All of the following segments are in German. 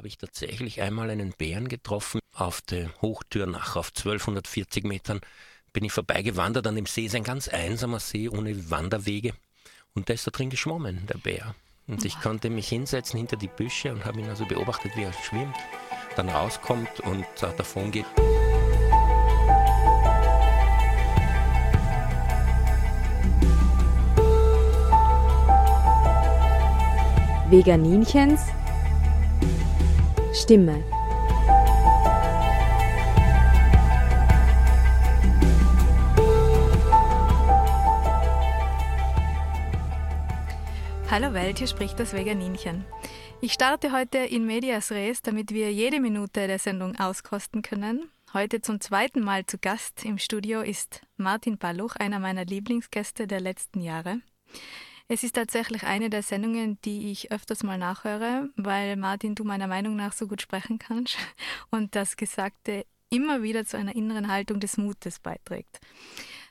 habe ich tatsächlich einmal einen Bären getroffen auf der Hochtürnach auf 1240 Metern. Bin ich vorbeigewandert an dem See, ist ein ganz einsamer See ohne Wanderwege. Und da ist da drin geschwommen, der Bär. Und ich konnte mich hinsetzen hinter die Büsche und habe ihn also beobachtet, wie er schwimmt, dann rauskommt und äh, davon geht. Veganinchens Stimme. Hallo Welt, hier spricht das Veganinchen. Ich starte heute in Medias Res, damit wir jede Minute der Sendung auskosten können. Heute zum zweiten Mal zu Gast im Studio ist Martin Balluch, einer meiner Lieblingsgäste der letzten Jahre. Es ist tatsächlich eine der Sendungen, die ich öfters mal nachhöre, weil Martin, du meiner Meinung nach so gut sprechen kannst und das Gesagte immer wieder zu einer inneren Haltung des Mutes beiträgt.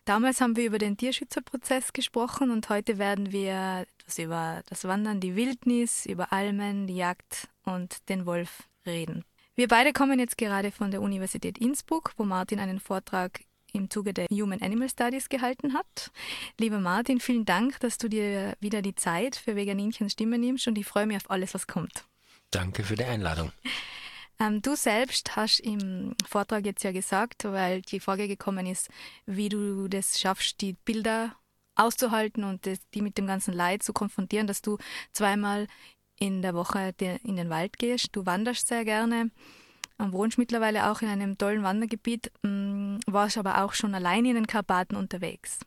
Damals haben wir über den Tierschützerprozess gesprochen und heute werden wir etwas über das Wandern, die Wildnis, über Almen, die Jagd und den Wolf reden. Wir beide kommen jetzt gerade von der Universität Innsbruck, wo Martin einen Vortrag im Zuge der Human Animal Studies gehalten hat. Lieber Martin, vielen Dank, dass du dir wieder die Zeit für Veganinchens Stimme nimmst und ich freue mich auf alles, was kommt. Danke für die Einladung. Ähm, du selbst hast im Vortrag jetzt ja gesagt, weil die Frage gekommen ist, wie du das schaffst, die Bilder auszuhalten und das, die mit dem ganzen Leid zu konfrontieren, dass du zweimal in der Woche in den Wald gehst. Du wanderst sehr gerne wohnst mittlerweile auch in einem tollen Wandergebiet, mm, warst aber auch schon alleine in den Karpaten unterwegs.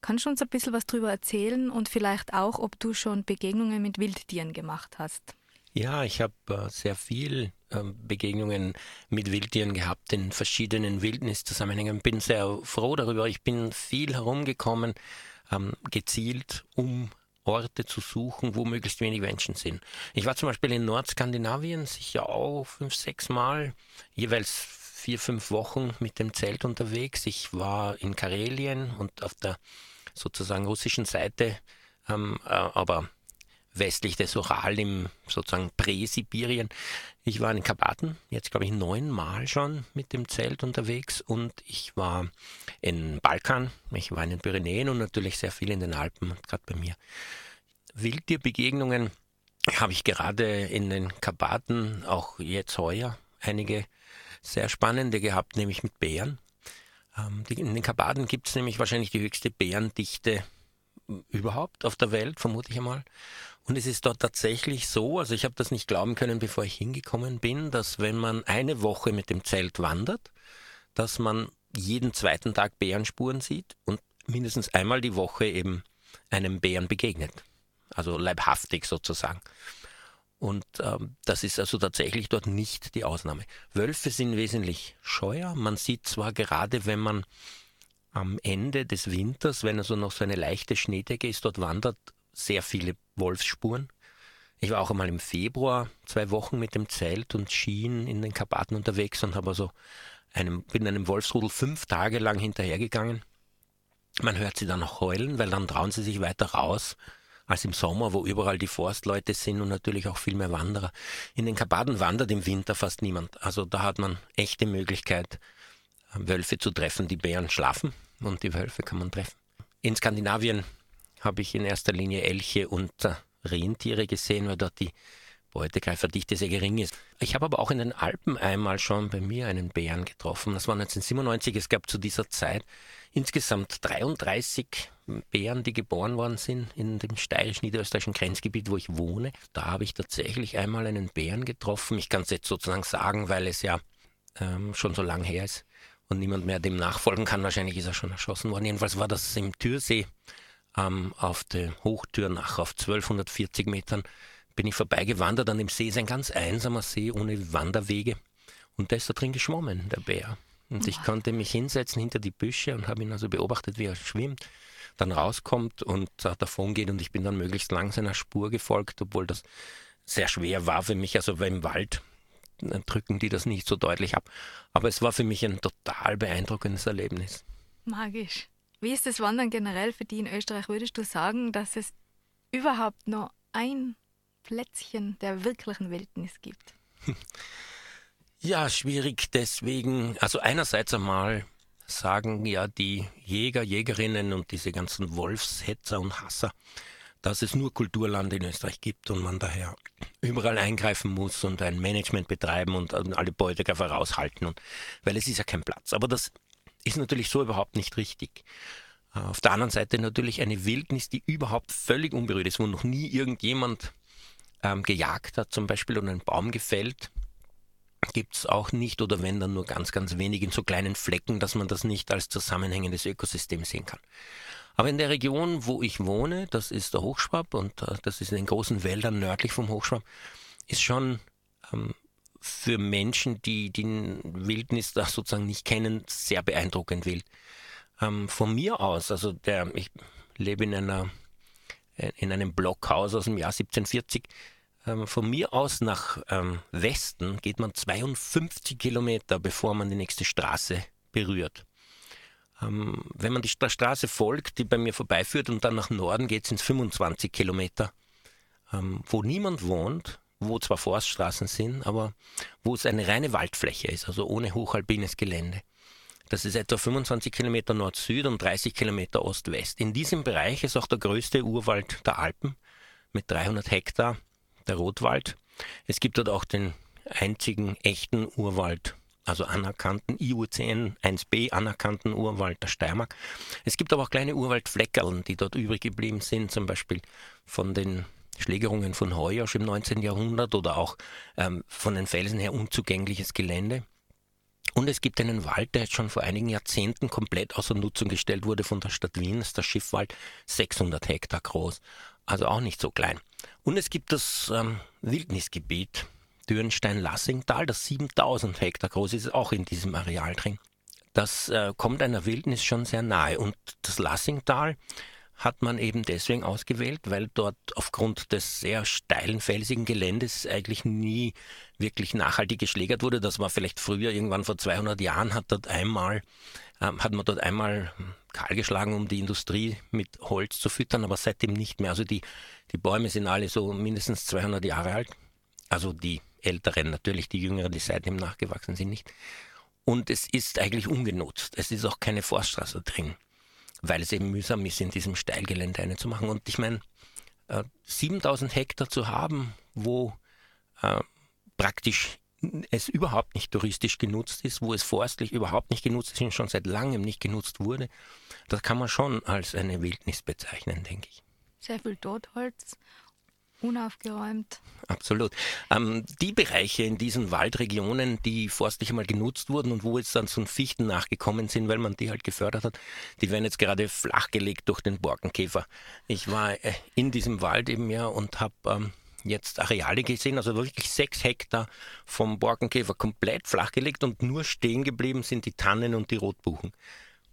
Kannst du uns ein bisschen was darüber erzählen und vielleicht auch, ob du schon Begegnungen mit Wildtieren gemacht hast? Ja, ich habe äh, sehr viel äh, Begegnungen mit Wildtieren gehabt in verschiedenen Wildniszusammenhängen. Bin sehr froh darüber. Ich bin viel herumgekommen, ähm, gezielt, um Orte zu suchen, wo möglichst wenig Menschen sind. Ich war zum Beispiel in Nordskandinavien sicher auch fünf, sechs Mal, jeweils vier, fünf Wochen mit dem Zelt unterwegs. Ich war in Karelien und auf der sozusagen russischen Seite, ähm, äh, aber westlich des Ural im sozusagen Präsibirien. Ich war in den Karpaten, jetzt glaube ich neunmal schon mit dem Zelt unterwegs und ich war in Balkan, ich war in den Pyrenäen und natürlich sehr viel in den Alpen, gerade bei mir. Wildtierbegegnungen habe ich gerade in den Karpaten, auch jetzt heuer, einige sehr spannende gehabt, nämlich mit Bären. Ähm, in den Karpaten gibt es nämlich wahrscheinlich die höchste Bärendichte überhaupt auf der Welt, vermute ich einmal. Und es ist dort tatsächlich so, also ich habe das nicht glauben können, bevor ich hingekommen bin, dass wenn man eine Woche mit dem Zelt wandert, dass man jeden zweiten Tag Bärenspuren sieht und mindestens einmal die Woche eben einem Bären begegnet. Also leibhaftig sozusagen. Und ähm, das ist also tatsächlich dort nicht die Ausnahme. Wölfe sind wesentlich scheuer. Man sieht zwar gerade, wenn man am Ende des Winters, wenn also noch so eine leichte Schneedecke ist, dort wandert, sehr viele Wolfsspuren. Ich war auch einmal im Februar zwei Wochen mit dem Zelt und Skien in den Karpaten unterwegs und habe also einem, bin einem Wolfsrudel fünf Tage lang hinterhergegangen. Man hört sie dann noch heulen, weil dann trauen sie sich weiter raus als im Sommer, wo überall die Forstleute sind und natürlich auch viel mehr Wanderer. In den Karpaten wandert im Winter fast niemand. Also da hat man echte Möglichkeit, Wölfe zu treffen. Die Bären schlafen und die Wölfe kann man treffen. In Skandinavien habe ich in erster Linie Elche und äh, Rentiere gesehen, weil dort die Beutegreiferdichte sehr gering ist. Ich habe aber auch in den Alpen einmal schon bei mir einen Bären getroffen. Das war 1997. Es gab zu dieser Zeit insgesamt 33 Bären, die geboren worden sind in dem steirisch-niederösterreichischen Grenzgebiet, wo ich wohne. Da habe ich tatsächlich einmal einen Bären getroffen. Ich kann es jetzt sozusagen sagen, weil es ja ähm, schon so lang her ist und niemand mehr dem nachfolgen kann. Wahrscheinlich ist er schon erschossen worden. Jedenfalls war das im Türsee ähm, auf der Hochtürnach auf 1240 Metern bin ich vorbeigewandert an dem See. Es ist ein ganz einsamer See ohne Wanderwege. Und da ist da drin geschwommen, der Bär. Und ich konnte mich hinsetzen hinter die Büsche und habe ihn also beobachtet, wie er schwimmt, dann rauskommt und äh, davon geht. Und ich bin dann möglichst lang seiner Spur gefolgt, obwohl das sehr schwer war für mich. Also im Wald äh, drücken die das nicht so deutlich ab. Aber es war für mich ein total beeindruckendes Erlebnis. Magisch. Wie ist das Wandern generell für die in Österreich? Würdest du sagen, dass es überhaupt noch ein Plätzchen der wirklichen Wildnis gibt? Ja, schwierig deswegen. Also einerseits einmal sagen ja die Jäger, Jägerinnen und diese ganzen Wolfshetzer und Hasser, dass es nur Kulturland in Österreich gibt und man daher überall eingreifen muss und ein Management betreiben und alle Beutekäfer raushalten, und, weil es ist ja kein Platz. Aber das ist natürlich so überhaupt nicht richtig. Auf der anderen Seite natürlich eine Wildnis, die überhaupt völlig unberührt ist, wo noch nie irgendjemand ähm, gejagt hat zum Beispiel und einen Baum gefällt, gibt es auch nicht oder wenn dann nur ganz, ganz wenig in so kleinen Flecken, dass man das nicht als zusammenhängendes Ökosystem sehen kann. Aber in der Region, wo ich wohne, das ist der Hochschwab und äh, das ist in den großen Wäldern nördlich vom Hochschwab, ist schon ähm, für Menschen, die die Wildnis da sozusagen nicht kennen, sehr beeindruckend wild. Ähm, von mir aus, also der, ich lebe in einer äh, in einem Blockhaus aus dem Jahr 1740. Ähm, von mir aus nach ähm, Westen geht man 52 Kilometer, bevor man die nächste Straße berührt. Ähm, wenn man die Straße folgt, die bei mir vorbeiführt und dann nach Norden geht, sind es 25 Kilometer, ähm, wo niemand wohnt, wo zwar Forststraßen sind, aber wo es eine reine Waldfläche ist, also ohne hochalpines Gelände. Das ist etwa 25 Kilometer Nord-Süd und 30 Kilometer Ost-West. In diesem Bereich ist auch der größte Urwald der Alpen mit 300 Hektar, der Rotwald. Es gibt dort auch den einzigen echten Urwald also anerkannten IUCN 1b anerkannten Urwald der Steiermark. Es gibt aber auch kleine Urwaldfleckerln, die dort übrig geblieben sind, zum Beispiel von den Schlägerungen von Heuersch im 19. Jahrhundert oder auch ähm, von den Felsen her unzugängliches Gelände. Und es gibt einen Wald, der jetzt schon vor einigen Jahrzehnten komplett außer Nutzung gestellt wurde von der Stadt Wien, das ist der Schiffwald, 600 Hektar groß, also auch nicht so klein. Und es gibt das ähm, Wildnisgebiet, Dürnstein-Lassingtal, das 7000 Hektar groß ist, auch in diesem Areal drin. Das äh, kommt einer Wildnis schon sehr nahe. Und das Lassingtal hat man eben deswegen ausgewählt, weil dort aufgrund des sehr steilen, felsigen Geländes eigentlich nie wirklich nachhaltig geschlägert wurde. Das war vielleicht früher, irgendwann vor 200 Jahren, hat dort einmal, äh, hat man dort einmal kahlgeschlagen, um die Industrie mit Holz zu füttern, aber seitdem nicht mehr. Also die, die Bäume sind alle so mindestens 200 Jahre alt. Also die Älteren, natürlich die Jüngeren, die seitdem nachgewachsen sind, nicht. Und es ist eigentlich ungenutzt. Es ist auch keine Forststraße drin, weil es eben mühsam ist, in diesem Steilgelände eine zu machen. Und ich meine, äh, 7000 Hektar zu haben, wo äh, praktisch es überhaupt nicht touristisch genutzt ist, wo es forstlich überhaupt nicht genutzt ist und schon seit langem nicht genutzt wurde, das kann man schon als eine Wildnis bezeichnen, denke ich. Sehr viel Totholz unaufgeräumt. Absolut. Ähm, die Bereiche in diesen Waldregionen, die forstlich einmal genutzt wurden und wo jetzt dann so Fichten nachgekommen sind, weil man die halt gefördert hat, die werden jetzt gerade flachgelegt durch den Borkenkäfer. Ich war äh, in diesem Wald eben ja und habe ähm, jetzt Areale gesehen, also wirklich sechs Hektar vom Borkenkäfer komplett flachgelegt und nur stehen geblieben sind die Tannen und die Rotbuchen.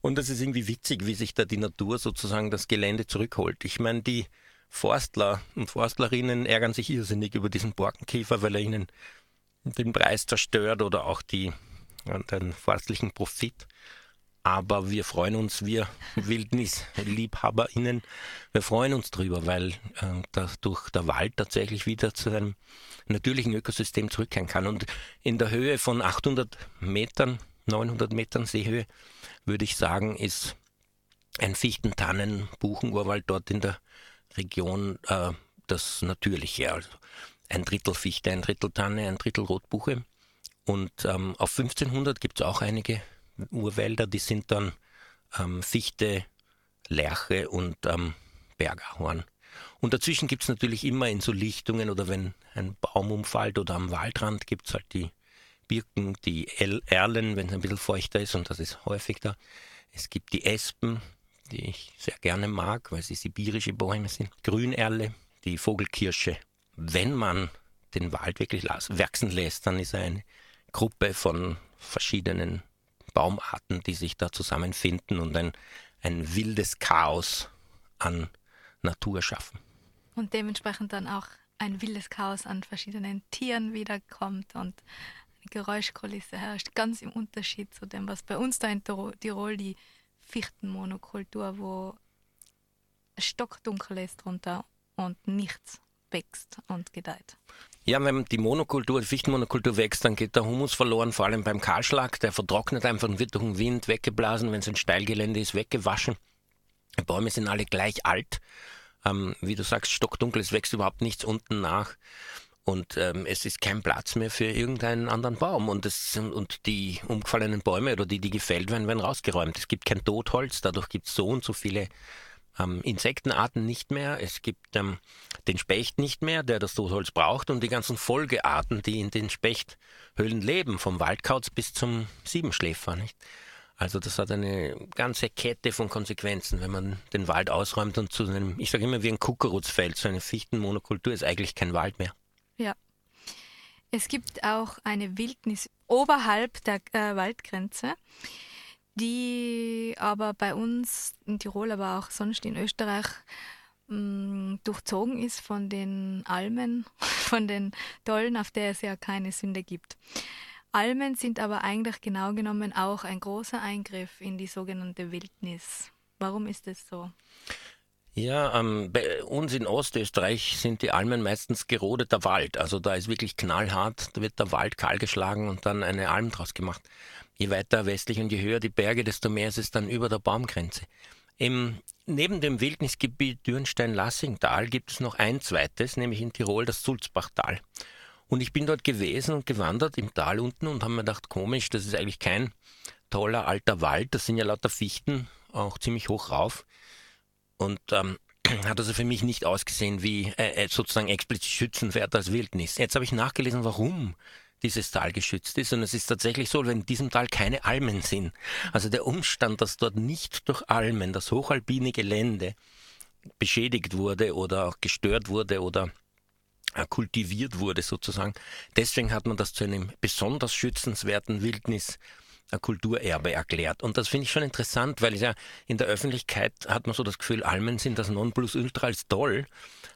Und das ist irgendwie witzig, wie sich da die Natur sozusagen das Gelände zurückholt. Ich meine, die Forstler und Forstlerinnen ärgern sich irrsinnig über diesen Borkenkäfer, weil er ihnen den Preis zerstört oder auch die, den forstlichen Profit. Aber wir freuen uns, wir WildnisliebhaberInnen, wir freuen uns drüber, weil äh, dadurch der Wald tatsächlich wieder zu einem natürlichen Ökosystem zurückkehren kann. Und in der Höhe von 800 Metern, 900 Metern Seehöhe, würde ich sagen, ist ein Fichten-Tannen-Buchenurwald dort in der Region äh, das Natürliche. Also ein Drittel Fichte, ein Drittel Tanne, ein Drittel Rotbuche. Und ähm, auf 1500 gibt es auch einige Urwälder, die sind dann ähm, Fichte, Lerche und ähm, Bergahorn. Und dazwischen gibt es natürlich immer in so Lichtungen oder wenn ein Baum umfällt oder am Waldrand gibt es halt die Birken, die Erlen, wenn es ein bisschen feuchter ist und das ist häufig da. Es gibt die Espen, die ich sehr gerne mag, weil sie sibirische Bäume sind. Grünerle, die Vogelkirsche. Wenn man den Wald wirklich wachsen lässt, dann ist er eine Gruppe von verschiedenen Baumarten, die sich da zusammenfinden und ein, ein wildes Chaos an Natur schaffen. Und dementsprechend dann auch ein wildes Chaos an verschiedenen Tieren wiederkommt und eine Geräuschkulisse herrscht, ganz im Unterschied zu dem, was bei uns da in Tirol die Fichtenmonokultur, wo stockdunkel ist drunter und nichts wächst und gedeiht. Ja, wenn die Monokultur, die Fichtenmonokultur wächst, dann geht der Humus verloren, vor allem beim Kahlschlag. Der vertrocknet einfach und wird durch den Wind weggeblasen. Wenn es ein Steilgelände ist, weggewaschen. Die Bäume sind alle gleich alt. Ähm, wie du sagst, stockdunkel, es wächst überhaupt nichts unten nach. Und ähm, es ist kein Platz mehr für irgendeinen anderen Baum. Und, das, und die umgefallenen Bäume oder die, die gefällt werden, werden rausgeräumt. Es gibt kein Totholz, dadurch gibt es so und so viele ähm, Insektenarten nicht mehr. Es gibt ähm, den Specht nicht mehr, der das Totholz braucht. Und die ganzen Folgearten, die in den Spechthöhlen leben, vom Waldkauz bis zum Siebenschläfer. Nicht? Also das hat eine ganze Kette von Konsequenzen, wenn man den Wald ausräumt und zu einem, ich sage immer wie ein Kuckerutzfeld, so eine Fichtenmonokultur ist eigentlich kein Wald mehr. Ja. Es gibt auch eine Wildnis oberhalb der äh, Waldgrenze, die aber bei uns in Tirol, aber auch sonst in Österreich mh, mm, durchzogen ist von den Almen, von den Dollen, auf der es ja keine Sünde gibt. Almen sind aber eigentlich genau genommen auch ein großer Eingriff in die sogenannte Wildnis. Warum ist das so? Ja, ähm, bei uns in Ostösterreich sind die Almen meistens gerodeter Wald. Also da ist wirklich knallhart, da wird der Wald kahlgeschlagen und dann eine Alm draus gemacht. Je weiter westlich und je höher die Berge, desto mehr ist es dann über der Baumgrenze. Im, neben dem Wildnisgebiet Dürnstein-Lassingtal gibt es noch ein zweites, nämlich in Tirol das Sulzbachtal. Und ich bin dort gewesen und gewandert im Tal unten und habe mir gedacht, komisch, das ist eigentlich kein toller alter Wald, das sind ja lauter Fichten, auch ziemlich hoch rauf und ähm, hat also für mich nicht ausgesehen wie äh, äh, sozusagen explizit schützenswert als Wildnis. Jetzt habe ich nachgelesen, warum dieses Tal geschützt ist. Und es ist tatsächlich so, wenn in diesem Tal keine Almen sind. Also der Umstand, dass dort nicht durch Almen das hochalpine Gelände beschädigt wurde oder auch gestört wurde oder äh, kultiviert wurde sozusagen. Deswegen hat man das zu einem besonders schützenswerten Wildnis Kulturerbe erklärt. Und das finde ich schon interessant, weil ja in der Öffentlichkeit hat man so das Gefühl, Almen sind das Nonplusultra als toll,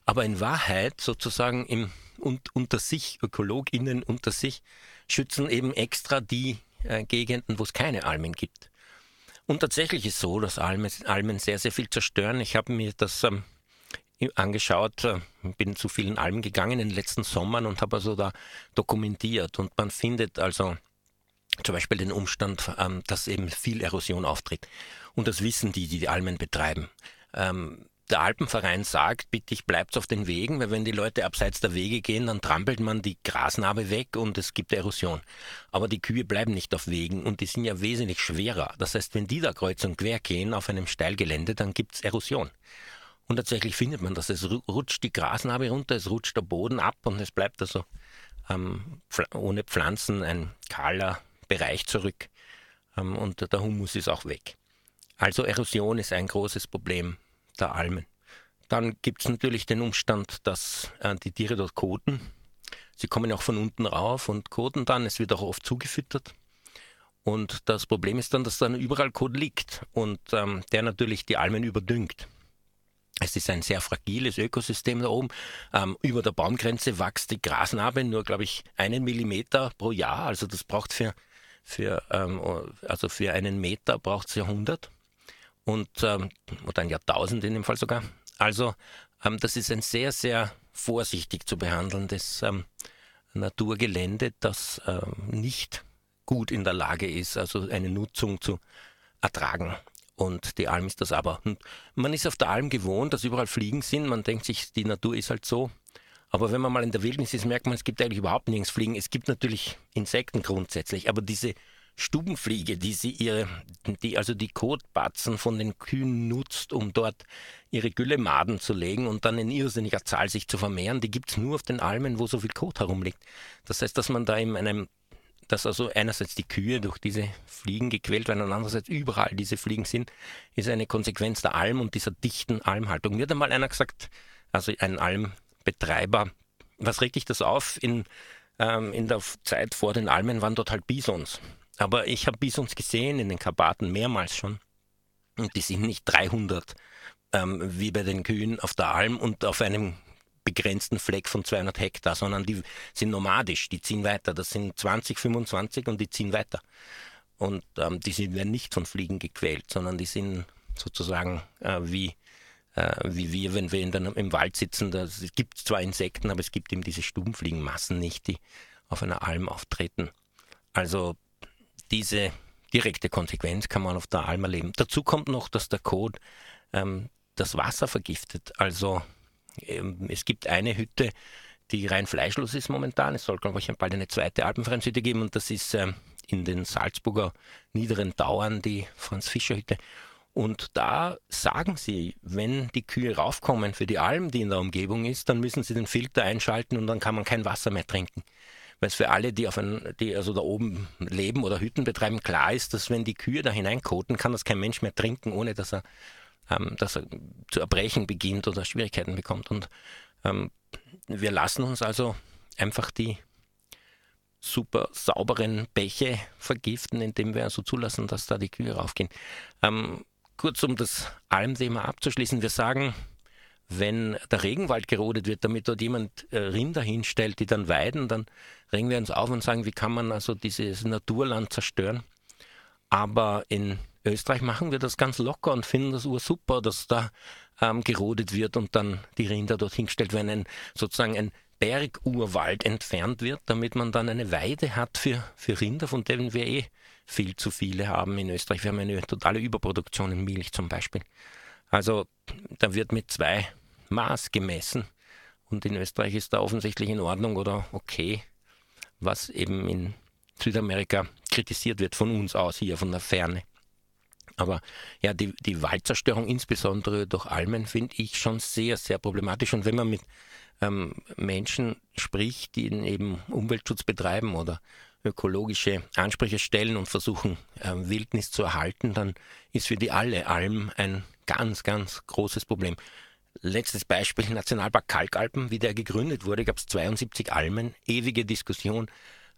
aber in Wahrheit sozusagen im, und, unter sich, ÖkologInnen unter sich, schützen eben extra die äh, Gegenden, wo es keine Almen gibt. Und tatsächlich ist so, dass Almen, Almen sehr, sehr viel zerstören. Ich habe mir das ähm, angeschaut, äh, bin zu vielen Almen gegangen in den letzten Sommern und habe also da dokumentiert. Und man findet also zum Beispiel den Umstand, ähm, dass eben viel Erosion auftritt. Und das wissen die, die die Almen betreiben. Ähm, der Alpenverein sagt, bitte ich bleibt auf den Wegen, weil wenn die Leute abseits der Wege gehen, dann trampelt man die Grasnarbe weg und es gibt Erosion. Aber die Kühe bleiben nicht auf Wegen und die sind ja wesentlich schwerer. Das heißt, wenn die da kreuz und quer gehen auf einem Steilgelände, dann gibt es Erosion. Und tatsächlich findet man das. Es rutscht die Grasnarbe runter, es rutscht der Boden ab und es bleibt also ähm, ohne Pflanzen ein kahler Bereich zurück ähm, und der Humus ist auch weg. Also Erosion ist ein großes Problem der Almen. Dann gibt es natürlich den Umstand, dass äh, die Tiere dort koten. Sie kommen auch von unten rauf und koten dann. Es wird auch oft zugefüttert. Und das Problem ist dann, dass dann überall Kot liegt und ähm, der natürlich die Almen überdüngt. Es ist ein sehr fragiles Ökosystem da oben. Ähm, über der Baumgrenze wächst die Grasnarbe nur, glaube ich, einen Millimeter pro Jahr. Also das braucht für für, ähm, also für einen Meter braucht es Jahrhundert und, ähm, oder ein Jahrtausend in dem Fall sogar. Also ähm, das ist ein sehr, sehr vorsichtig zu behandelndes ähm, Naturgelände, das ähm, nicht gut in der Lage ist, also eine Nutzung zu ertragen. Und die Alm ist das aber. Und man ist auf der Alm gewohnt, dass überall Fliegen sind. Man denkt sich, die Natur ist halt so. Aber wenn man mal in der Wildnis ist, merkt man, es gibt eigentlich überhaupt nirgends Fliegen. Es gibt natürlich Insekten grundsätzlich, aber diese Stubenfliege, die sie ihre, die also die Kotbatzen von den Kühen nutzt, um dort ihre Güllemaden zu legen und dann in irrsinniger Zahl sich zu vermehren, die gibt es nur auf den Almen, wo so viel Kot herumliegt. Das heißt, dass man da in einem, dass also einerseits die Kühe durch diese Fliegen gequält werden und andererseits überall diese Fliegen sind, ist eine Konsequenz der Alm und dieser dichten Almhaltung. Mir hat einmal einer gesagt, also ein Alm Betreiber. Was regt dich das auf? In, ähm, in der Zeit vor den Almen waren dort halt Bisons. Aber ich habe Bisons gesehen in den Karpaten mehrmals schon. Und die sind nicht 300 ähm, wie bei den Kühen auf der Alm und auf einem begrenzten Fleck von 200 Hektar, sondern die sind nomadisch, die ziehen weiter. Das sind 20, 25 und die ziehen weiter. Und ähm, die sind, werden nicht von Fliegen gequält, sondern die sind sozusagen äh, wie wie wir, wenn wir in der, im Wald sitzen. Da, es gibt zwar Insekten, aber es gibt eben diese Stubenfliegenmassen nicht, die auf einer Alm auftreten. Also diese direkte Konsequenz kann man auf der Alm erleben. Dazu kommt noch, dass der Code ähm, das Wasser vergiftet. Also ähm, es gibt eine Hütte, die rein fleischlos ist momentan. Es soll, glaube ich, bald eine zweite Alpenvereinshütte geben und das ist ähm, in den Salzburger niederen Tauern die Franz-Fischer-Hütte. Und da sagen sie, wenn die Kühe raufkommen für die Alm, die in der Umgebung ist, dann müssen sie den Filter einschalten und dann kann man kein Wasser mehr trinken. Weil es für alle, die, auf ein, die also da oben leben oder Hütten betreiben, klar ist, dass wenn die Kühe da hineinkoten, kann das kein Mensch mehr trinken, ohne dass er, ähm, dass er zu erbrechen beginnt oder Schwierigkeiten bekommt. Und ähm, wir lassen uns also einfach die super sauberen Bäche vergiften, indem wir also zulassen, dass da die Kühe raufgehen. Ähm, kurz um das Almthema abzuschließen, wir sagen, wenn der Regenwald gerodet wird, damit dort jemand äh, Rinder hinstellt, die dann weiden, dann regen wir uns auf und sagen, wie kann man also dieses Naturland zerstören. Aber in Österreich machen wir das ganz locker und finden das ursuper, dass da ähm, gerodet wird und dann die Rinder dort hingestellt werden, ein, sozusagen ein Bergurwald entfernt wird, damit man dann eine Weide hat für, für Rinder, von denen wir eh viel zu viele haben in Österreich. Wir haben eine totale Überproduktion in Milch zum Beispiel. Also da wird mit zwei Maß gemessen und in Österreich ist da offensichtlich in Ordnung oder okay, was eben in Südamerika kritisiert wird von uns aus hier, von der Ferne. Aber ja, die, die Waldzerstörung, insbesondere durch Almen, finde ich schon sehr, sehr problematisch. Und wenn man mit ähm, Menschen spricht, die eben Umweltschutz betreiben oder ökologische Ansprüche stellen und versuchen, ähm, Wildnis zu erhalten, dann ist für die alle Alm ein ganz, ganz großes Problem. Letztes Beispiel, Nationalpark Kalkalpen, wie der gegründet wurde, gab es 72 Almen, ewige Diskussion.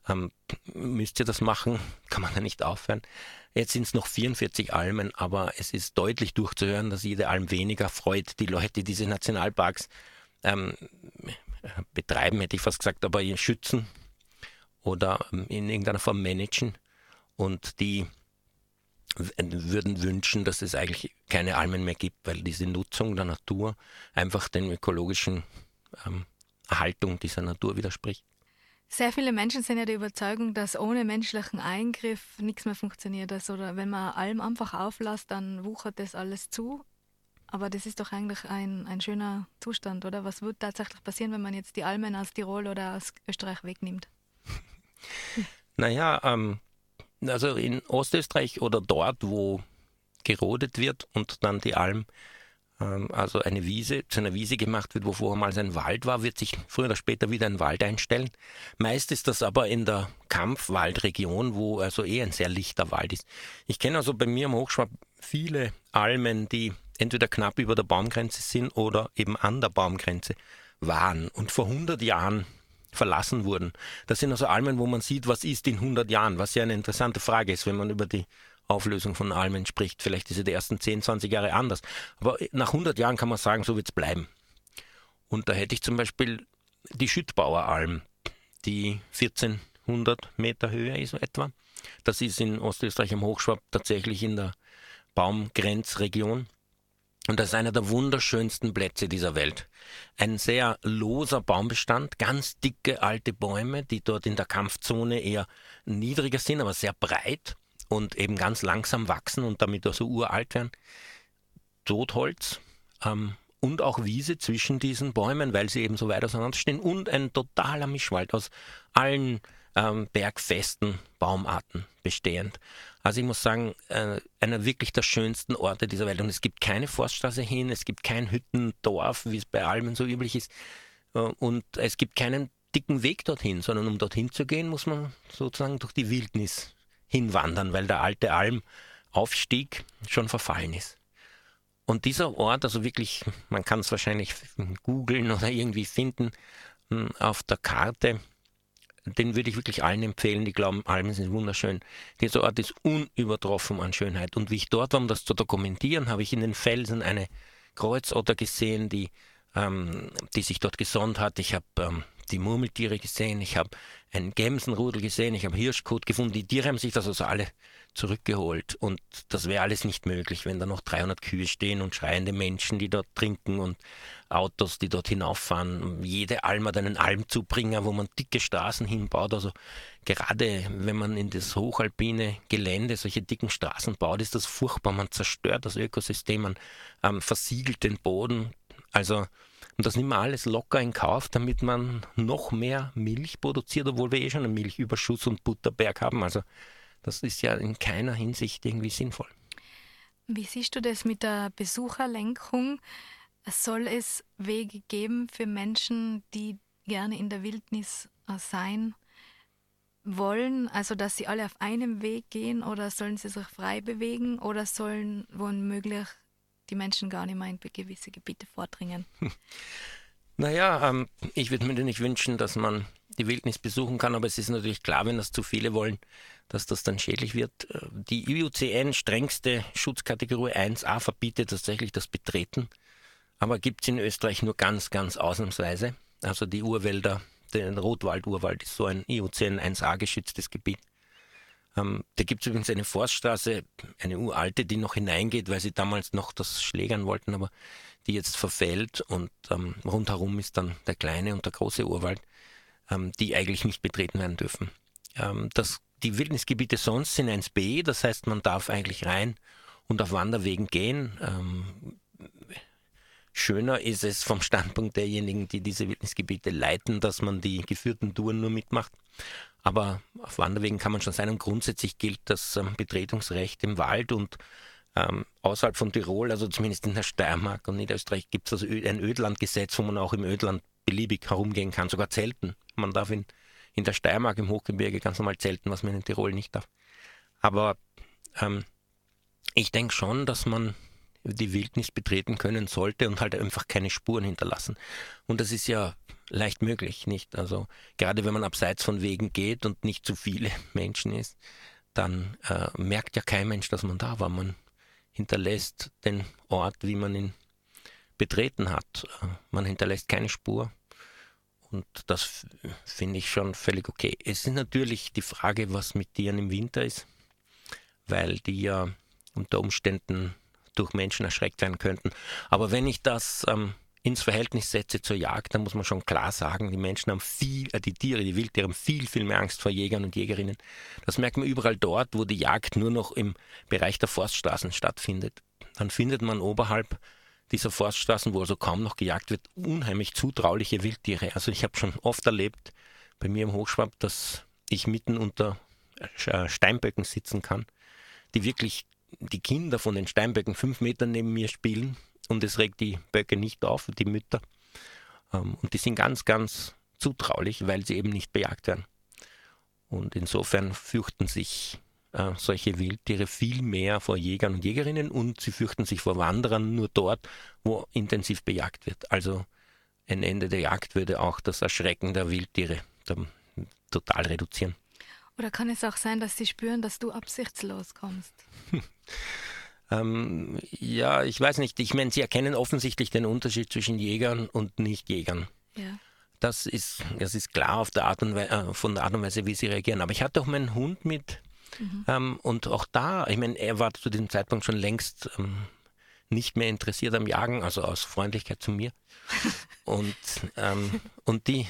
Ähm, müsst ihr das machen? Kann man da nicht aufhören? Jetzt sind es noch 44 Almen, aber es ist deutlich durchzuhören, dass jede Alm weniger freut. Die Leute, die diese Nationalparks ähm, betreiben, hätte ich fast gesagt, aber schützen oder ähm, in irgendeiner Form managen. Und die würden wünschen, dass es eigentlich keine Almen mehr gibt, weil diese Nutzung der Natur einfach den ökologischen ähm, Erhaltung dieser Natur widerspricht. Sehr viele Menschen sind ja der Überzeugung, dass ohne menschlichen Eingriff nichts mehr funktioniert. Also, oder wenn man Alm einfach auflässt, dann wuchert das alles zu. Aber das ist doch eigentlich ein, ein schöner Zustand, oder? Was wird tatsächlich passieren, wenn man jetzt die Almen aus Tirol oder aus Österreich wegnimmt? Naja, ähm, also in Ostösterreich oder dort, wo gerodet wird und dann die Alm, ähm, also eine Wiese, zu einer Wiese gemacht wird, wo vorher mal ein Wald war, wird sich früher oder später wieder ein Wald einstellen. Meist ist das aber in der Kampfwaldregion, wo also eh ein sehr lichter Wald ist. Ich kenne also bei mir am Hochschwab viele Almen, die entweder knapp über der Baumgrenze sind oder eben an der Baumgrenze waren und vor 100 Jahren verlassen wurden. Das sind also Almen, wo man sieht, was ist in 100 Jahren, was ja eine interessante Frage ist, wenn man über die Auflösung von Almen spricht. Vielleicht ist sie die ersten 10, 20 Jahre anders. Aber nach 100 Jahren kann man sagen, so wird es bleiben. Und da hätte ich zum Beispiel die Schüttbauer Alm, die 1400 Meter Höhe ist etwa. Das ist in Ostösterreich am Hochschwab tatsächlich in der Baumgrenzregion. Und das ist einer der wunderschönsten Plätze dieser Welt. Ein sehr loser Baumbestand, ganz dicke alte Bäume, die dort in der Kampfzone eher niedriger sind, aber sehr breit und eben ganz langsam wachsen und damit auch so uralt werden. Totholz ähm, und auch Wiese zwischen diesen Bäumen, weil sie eben so weit auseinanderstehen und ein totaler Mischwald aus allen ähm, bergfesten Baumarten bestehend. Also ich muss sagen, äh, einer wirklich der schönsten Orte dieser Welt. Und es gibt keine Forststraße hin, es gibt kein Hüttendorf, wie es bei Almen so üblich ist. Äh, und es gibt keinen dicken Weg dorthin, sondern um dorthin zu gehen, muss man sozusagen durch die Wildnis hinwandern, weil der alte Almaufstieg schon verfallen ist. Und dieser Ort, also wirklich, man kann es wahrscheinlich googeln oder irgendwie finden hm, auf der Karte, den würde ich wirklich allen empfehlen, die glauben, Almen sind wunderschön. Dieser Ort ist unübertroffen an Schönheit. Und wie ich dort war, um das zu dokumentieren, habe ich in den Felsen eine Kreuzotter gesehen, die, ähm, die sich dort gesonnt hat. Ich habe ähm, die Murmeltiere gesehen, ich habe einen Gämsenrudel gesehen, ich habe Hirschkot gefunden. Die Tiere haben sich das also alle zurückgeholt. Und das wäre alles nicht möglich, wenn da noch 300 Kühe stehen und schreiende Menschen, die dort trinken und Autos, die dort hinauffahren. Jede Alm hat einen Almzubringer, wo man dicke Straßen hinbaut. Also gerade wenn man in das hochalpine Gelände solche dicken Straßen baut, ist das furchtbar. Man zerstört das Ökosystem, man ähm, versiegelt den Boden. Also und das nimmt man alles locker in Kauf, damit man noch mehr Milch produziert, obwohl wir eh schon einen Milchüberschuss und Butterberg haben. Also das ist ja in keiner Hinsicht irgendwie sinnvoll. Wie siehst du das mit der Besucherlenkung? Soll es Wege geben für Menschen, die gerne in der Wildnis äh, sein wollen, also dass sie alle auf einem Weg gehen oder sollen sie sich frei bewegen oder sollen womöglich die Menschen gar nicht mehr in gewisse Gebiete vordringen? Naja, ähm, ich würde mir nicht wünschen, dass man die Wildnis besuchen kann, aber es ist natürlich klar, wenn das zu viele wollen, dass das dann schädlich wird. Äh, die IUCN strengste Schutzkategorie 1a verbietet tatsächlich das Betreten, aber gibt es in Österreich nur ganz, ganz ausnahmsweise. Also die Urwälder, der Rotwald-Urwald ist so ein IUCN 1a geschütztes Gebiet. Ähm, da gibt es übrigens eine Forststraße, eine uralte, die noch hineingeht, weil sie damals noch das schlägern wollten, aber die jetzt verfällt und ähm, rundherum ist dann der kleine und der große Urwald, ähm, die eigentlich nicht betreten werden dürfen. Ähm, das, die Wildnisgebiete sonst sind 1b, das heißt, man darf eigentlich rein und auf Wanderwegen gehen. Ähm, schöner ist es vom Standpunkt derjenigen, die diese Wildnisgebiete leiten, dass man die geführten Touren nur mitmacht. Aber auf Wanderwegen kann man schon sein und grundsätzlich gilt das ähm, Betretungsrecht im Wald und ähm, außerhalb von Tirol, also zumindest in der Steiermark und Niederösterreich, gibt es also ein Ödlandgesetz, wo man auch im Ödland beliebig herumgehen kann, sogar zelten. Man darf in, in der Steiermark im Hochgebirge ganz normal zelten, was man in Tirol nicht darf. Aber ähm, ich denke schon, dass man die Wildnis betreten können sollte und halt einfach keine Spuren hinterlassen. Und das ist ja leicht möglich, nicht? Also gerade wenn man abseits von Wegen geht und nicht zu viele Menschen ist, dann äh, merkt ja kein Mensch, dass man da war. Man hinterlässt den Ort, wie man ihn betreten hat. Äh, man hinterlässt keine Spur. Und das finde ich schon völlig okay. Es ist natürlich die Frage, was mit Tieren im Winter ist, weil die ja unter Umständen durch Menschen erschreckt werden könnten. Aber wenn ich das ähm, ins Verhältnis setze zur Jagd, dann muss man schon klar sagen, die Menschen haben viel, äh, die Tiere, die Wildtiere haben viel, viel mehr Angst vor Jägern und Jägerinnen. Das merkt man überall dort, wo die Jagd nur noch im Bereich der Forststraßen stattfindet. Dann findet man oberhalb dieser Forststraßen, wo also kaum noch gejagt wird, unheimlich zutrauliche Wildtiere. Also ich habe schon oft erlebt bei mir im Hochschwab, dass ich mitten unter äh, Steinböcken sitzen kann, die wirklich die Kinder von den Steinböcken fünf Meter neben mir spielen und es regt die Böcke nicht auf, die Mütter. Ähm, und die sind ganz, ganz zutraulich, weil sie eben nicht bejagt werden. Und insofern fürchten sich äh, solche Wildtiere viel mehr vor Jägern und Jägerinnen und sie fürchten sich vor Wanderern nur dort, wo intensiv bejagt wird. Also ein Ende der Jagd würde auch das Erschrecken der Wildtiere total reduzieren. Oder kann es auch sein, dass sie spüren, dass du absichtslos kommst? ähm, ja, ich weiß nicht. Ich meine, sie erkennen offensichtlich den Unterschied zwischen Jägern und Nichtjägern. Ja. Das ist, das ist klar auf der Art und Weise, äh, von der Art und Weise, wie sie reagieren. Aber ich hatte auch meinen Hund mit mhm. ähm, und auch da, ich meine, er war zu diesem Zeitpunkt schon längst ähm, nicht mehr interessiert am Jagen, also aus Freundlichkeit zu mir. und, ähm, und die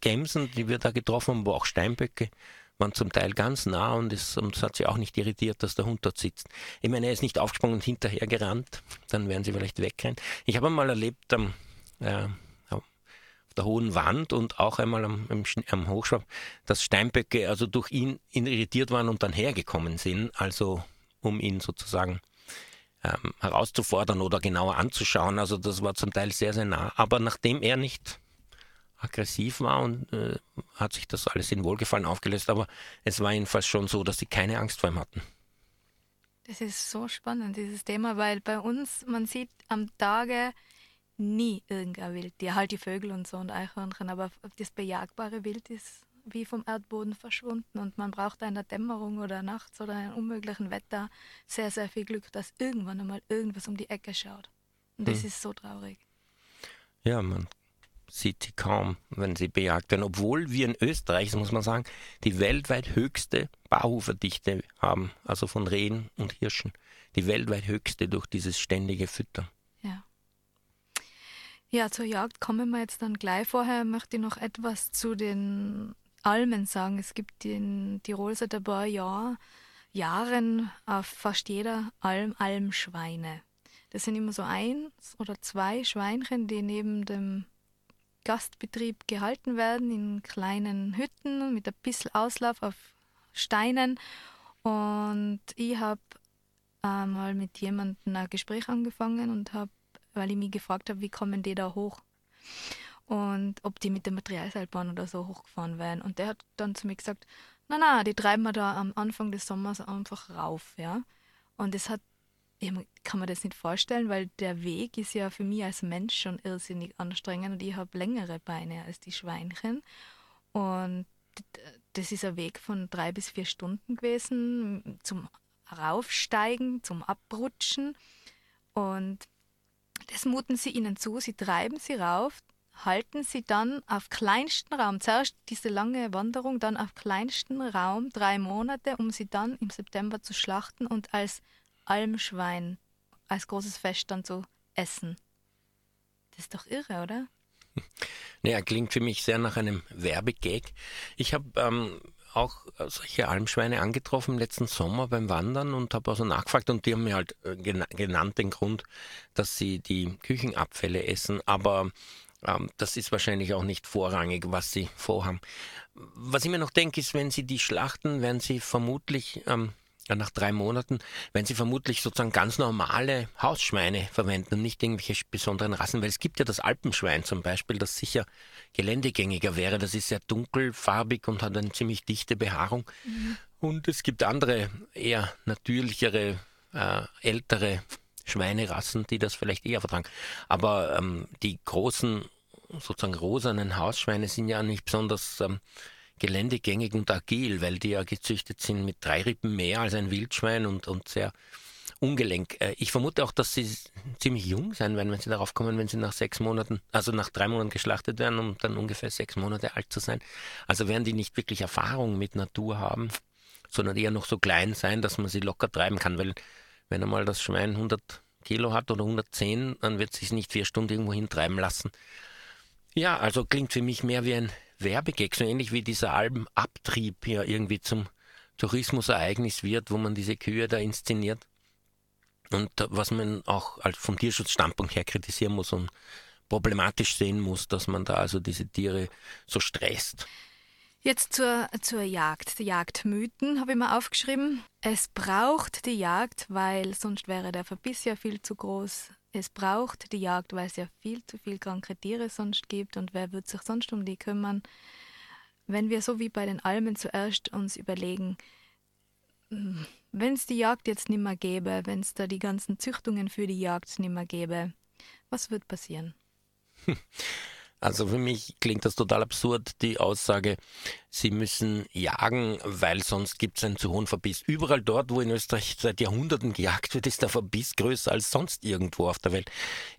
Gämsen, die wir da getroffen haben, wo auch Steinböcke, waren zum Teil ganz nah und es, und es hat sie auch nicht irritiert, dass der Hund dort sitzt. Ich meine, er ist nicht aufgesprungen und hinterher gerannt, dann wären sie vielleicht wegrennen. Ich habe einmal erlebt am, äh, der hohen Wand und auch einmal am, am, am Hochschwab, dass Steinböcke also durch ihn, ihn irritiert waren und dann hergekommen sind, also um ihn sozusagen ähm, herauszufordern oder genauer anzuschauen. Also das war zum Teil sehr, sehr nah. Aber nachdem er nicht aggressiv war und äh, hat sich das alles in Wohlgefallen aufgelöst. Aber es war jedenfalls schon so, dass sie keine Angst vor ihm hatten. Das ist so spannend, dieses Thema, weil bei uns, man sieht am Tage nie irgendein Wildtier, halt die Vögel und so und Eichhörnchen, aber das bejagbare Wild ist wie vom Erdboden verschwunden und man braucht in der Dämmerung oder nachts oder in unmöglichen Wetter sehr, sehr viel Glück, dass irgendwann einmal irgendwas um die Ecke schaut. Und das hm. ist so traurig. Ja, man sieht sie kaum, wenn sie bejagt werden. Obwohl wir in Österreich, muss man sagen, die weltweit höchste Barhuferdichte haben, also von Rehen und Hirschen. Die weltweit höchste durch dieses ständige Füttern. Ja. Zur Jagd kommen wir jetzt dann gleich. Vorher möchte ich noch etwas zu den Almen sagen. Es gibt in Tirol seit ein paar Jahr, Jahren auf fast jeder Alm Almschweine. Das sind immer so eins oder zwei Schweinchen, die neben dem Gastbetrieb gehalten werden, in kleinen Hütten mit ein bisschen Auslauf auf Steinen. Und ich habe äh, mal mit jemandem ein Gespräch angefangen und habe, weil ich mich gefragt habe, wie kommen die da hoch? Und ob die mit der Materialseilbahn oder so hochgefahren werden. Und der hat dann zu mir gesagt, na na, die treiben wir da am Anfang des Sommers einfach rauf, ja. Und es hat ich kann mir das nicht vorstellen, weil der Weg ist ja für mich als Mensch schon irrsinnig anstrengend und ich habe längere Beine als die Schweinchen. Und das ist ein Weg von drei bis vier Stunden gewesen zum Raufsteigen, zum Abrutschen. Und das muten sie ihnen zu, sie treiben sie rauf, halten sie dann auf kleinsten Raum, zuerst diese lange Wanderung, dann auf kleinsten Raum drei Monate, um sie dann im September zu schlachten und als Almschwein als großes Fest dann zu essen. Das ist doch irre, oder? Naja, klingt für mich sehr nach einem Werbegag. Ich habe ähm, auch solche Almschweine angetroffen letzten Sommer beim Wandern und habe also nachgefragt und die haben mir halt äh, genannt den Grund, dass sie die Küchenabfälle essen, aber ähm, das ist wahrscheinlich auch nicht vorrangig, was sie vorhaben. Was ich mir noch denke, ist, wenn sie die schlachten, werden sie vermutlich ähm, nach drei Monaten, wenn sie vermutlich sozusagen ganz normale Hausschweine verwenden und nicht irgendwelche besonderen Rassen, weil es gibt ja das Alpenschwein zum Beispiel, das sicher geländegängiger wäre. Das ist sehr dunkelfarbig und hat eine ziemlich dichte Behaarung. Mhm. Und es gibt andere, eher natürlichere, äh, ältere Schweinerassen, die das vielleicht eher vertragen. Aber ähm, die großen, sozusagen rosanen Hausschweine sind ja nicht besonders ähm, geländegängig und agil, weil die ja gezüchtet sind mit drei Rippen mehr als ein Wildschwein und, und sehr ungelenk. Äh, ich vermute auch, dass sie ziemlich jung sein werden, wenn sie darauf kommen, wenn sie nach sechs Monaten, also nach drei Monaten geschlachtet werden, um dann ungefähr sechs Monate alt zu sein. Also werden die nicht wirklich Erfahrung mit Natur haben, sondern eher noch so klein sein, dass man sie locker treiben kann, weil wenn einmal das Schwein 100 Kilo hat oder 110, dann wird es sich nicht vier Stunden irgendwo hintreiben lassen. Ja, also klingt für mich mehr wie ein Werbegag, so ähnlich wie dieser Albenabtrieb ja irgendwie zum Tourismusereignis wird, wo man diese Kühe da inszeniert. Und was man auch vom Tierschutzstandpunkt her kritisieren muss und problematisch sehen muss, dass man da also diese Tiere so stresst. Jetzt zur, zur Jagd, die Jagdmythen habe ich mal aufgeschrieben. Es braucht die Jagd, weil sonst wäre der Verbiss ja viel zu groß. Es braucht die Jagd, weil es ja viel zu viel kranke Tiere sonst gibt und wer wird sich sonst um die kümmern? Wenn wir so wie bei den Almen zuerst uns überlegen, hm, wenn es die Jagd jetzt nimmer gäbe, wenn es da die ganzen Züchtungen für die Jagd nimmer gäbe, was wird passieren? Also für mich klingt das total absurd, die Aussage, sie müssen jagen, weil sonst gibt es einen zu hohen Verbiss. Überall dort, wo in Österreich seit Jahrhunderten gejagt wird, ist der Verbiss größer als sonst irgendwo auf der Welt.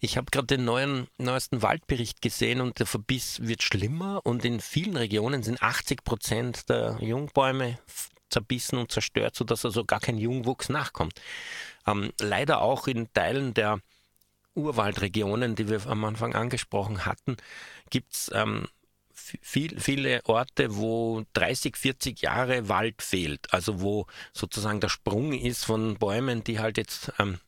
Ich habe gerade den neuen, neuesten Waldbericht gesehen und der Verbiss wird schlimmer und in vielen Regionen sind 80 Prozent der Jungbäume zerbissen und zerstört, sodass also gar kein Jungwuchs nachkommt. Ähm, leider auch in Teilen der Urwaldregionen, die wir am Anfang angesprochen hatten, gibt es ähm, viel, viele Orte, wo 30, 40 Jahre Wald fehlt. Also wo sozusagen der Sprung ist von Bäumen, die halt jetzt ähm,